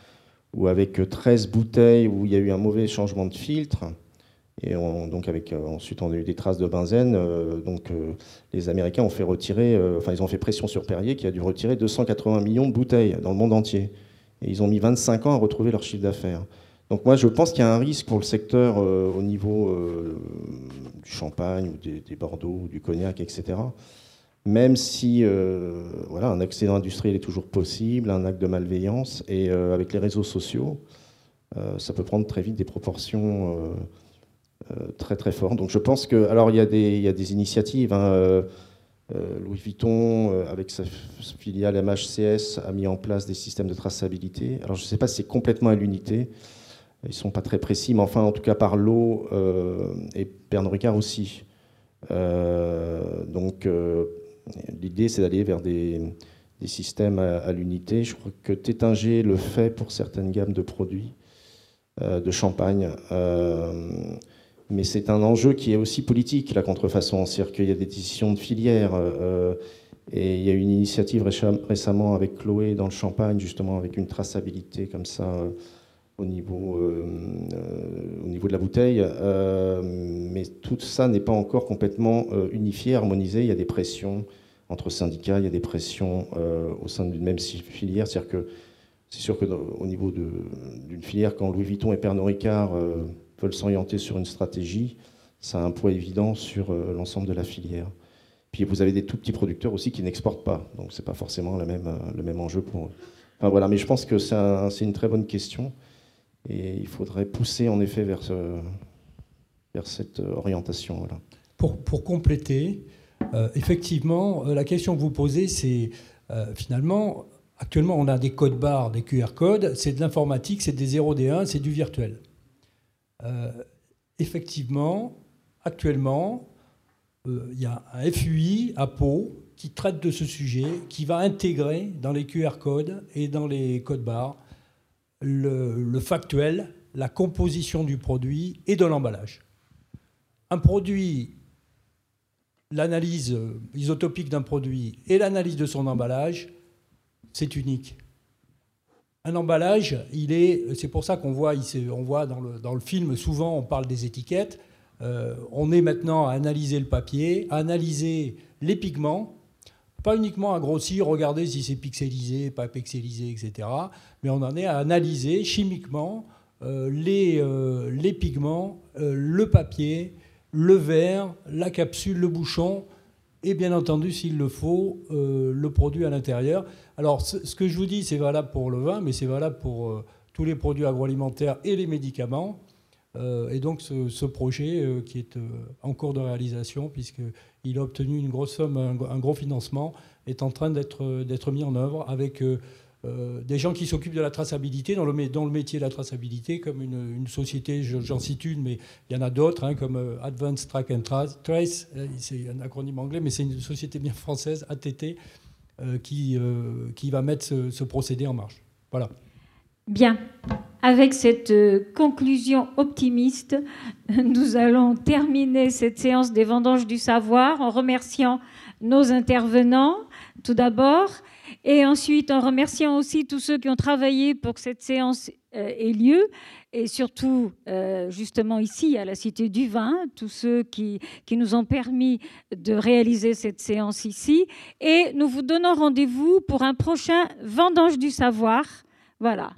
ou avec 13 bouteilles où il y a eu un mauvais changement de filtre. Et donc euh, ensuite, on a eu des traces de benzène. Euh, donc euh, les Américains ont fait retirer, ils ont fait pression sur Perrier qui a dû retirer 280 millions de bouteilles dans le monde entier. Et ils ont mis 25 ans à retrouver leur chiffre d'affaires. Donc moi je pense qu'il y a un risque pour le secteur au niveau du champagne ou des, Bordeaux, du cognac, etc même si voilà, un accident industriel est toujours possible, un acte de malveillance, et avec les réseaux sociaux, ça peut prendre très vite des proportions très très fortes. Donc je pense que, alors il y a des, initiatives. Hein, Louis Vuitton, avec sa filiale MHCS, a mis en place des systèmes de traçabilité. Alors je ne sais pas si c'est complètement à l'unité, ils ne sont pas très précis, mais enfin en tout cas par l'eau et Pernod Ricard aussi. donc L'idée, c'est d'aller vers des, systèmes à, l'unité. Je crois que Tétinger le fait pour certaines gammes de produits, euh, de champagne. Mais c'est un enjeu qui est aussi politique, la contrefaçon. C'est-à-dire qu'il y a des décisions de filière. Euh, et il y a eu une initiative récemment avec Chloé dans le Champagne, justement, avec une traçabilité comme ça euh, au, niveau, euh, au niveau de la bouteille. mais tout ça n'est pas encore complètement unifié, harmonisé. Il y a des pressions entre syndicats, il y a des pressions au sein d'une même filière. C'est-à-dire que c'est sûr qu'au niveau d'une filière, quand Louis Vuitton et Pernod Ricard veulent s'orienter sur une stratégie, ça a un poids évident sur euh, l'ensemble de la filière. Puis vous avez des tout petits producteurs aussi qui n'exportent pas, donc c'est pas forcément la même, euh, le même enjeu pour eux. Enfin, voilà, mais je pense que c'est une très bonne question et il faudrait pousser en effet vers, vers cette orientation. Voilà. Pour, pour compléter, euh, effectivement, la question que vous posez, c'est finalement, actuellement, on a des codes barres, des QR codes, c'est de l'informatique, c'est des 0, des 1, c'est du virtuel. Euh, effectivement, actuellement, euh, il y a un FUI à Pau qui traite de ce sujet, qui va intégrer dans les QR codes et dans les codes barres le, factuel, la composition du produit et de l'emballage. Un produit, l'analyse isotopique d'un produit et l'analyse de son emballage, c'est unique un emballage, il est, c'est pour ça qu'on voit, on voit dans le, film souvent on parle des étiquettes. Euh, on est maintenant à analyser le papier, à analyser les pigments, pas uniquement à grossir, regarder si c'est pixelisé, pas pixelisé, etc. Mais on en est à analyser chimiquement euh, euh, les, pigments, le papier, le verre, la capsule, le bouchon, et bien entendu, s'il le faut, le produit à l'intérieur. Alors, ce que je vous dis, c'est valable pour le vin, mais c'est valable pour euh, tous les produits agroalimentaires et les médicaments. Euh, et donc, ce, projet, euh, qui est en cours de réalisation, puisqu'il a obtenu une grosse somme, un, gros financement, est en train d'être mis en œuvre avec des gens qui s'occupent de la traçabilité, dans le, métier de la traçabilité, comme une, société, j'en cite une, mais il y en a d'autres, hein, comme Advanced Track and Trace, c'est un acronyme anglais, mais c'est une société bien française, ATT, euh, qui, euh, qui va mettre ce, procédé en marche. Voilà. Bien. Avec cette euh, conclusion optimiste, nous allons terminer cette séance des vendanges du savoir en remerciant nos intervenants, tout d'abord, et ensuite en remerciant aussi tous ceux qui ont travaillé pour que cette séance ait lieu et surtout euh, justement ici à la Cité du Vin, tous ceux qui, qui nous ont permis de réaliser cette séance ici. Et nous vous donnons rendez-vous pour un prochain Vendange du Savoir. Voilà.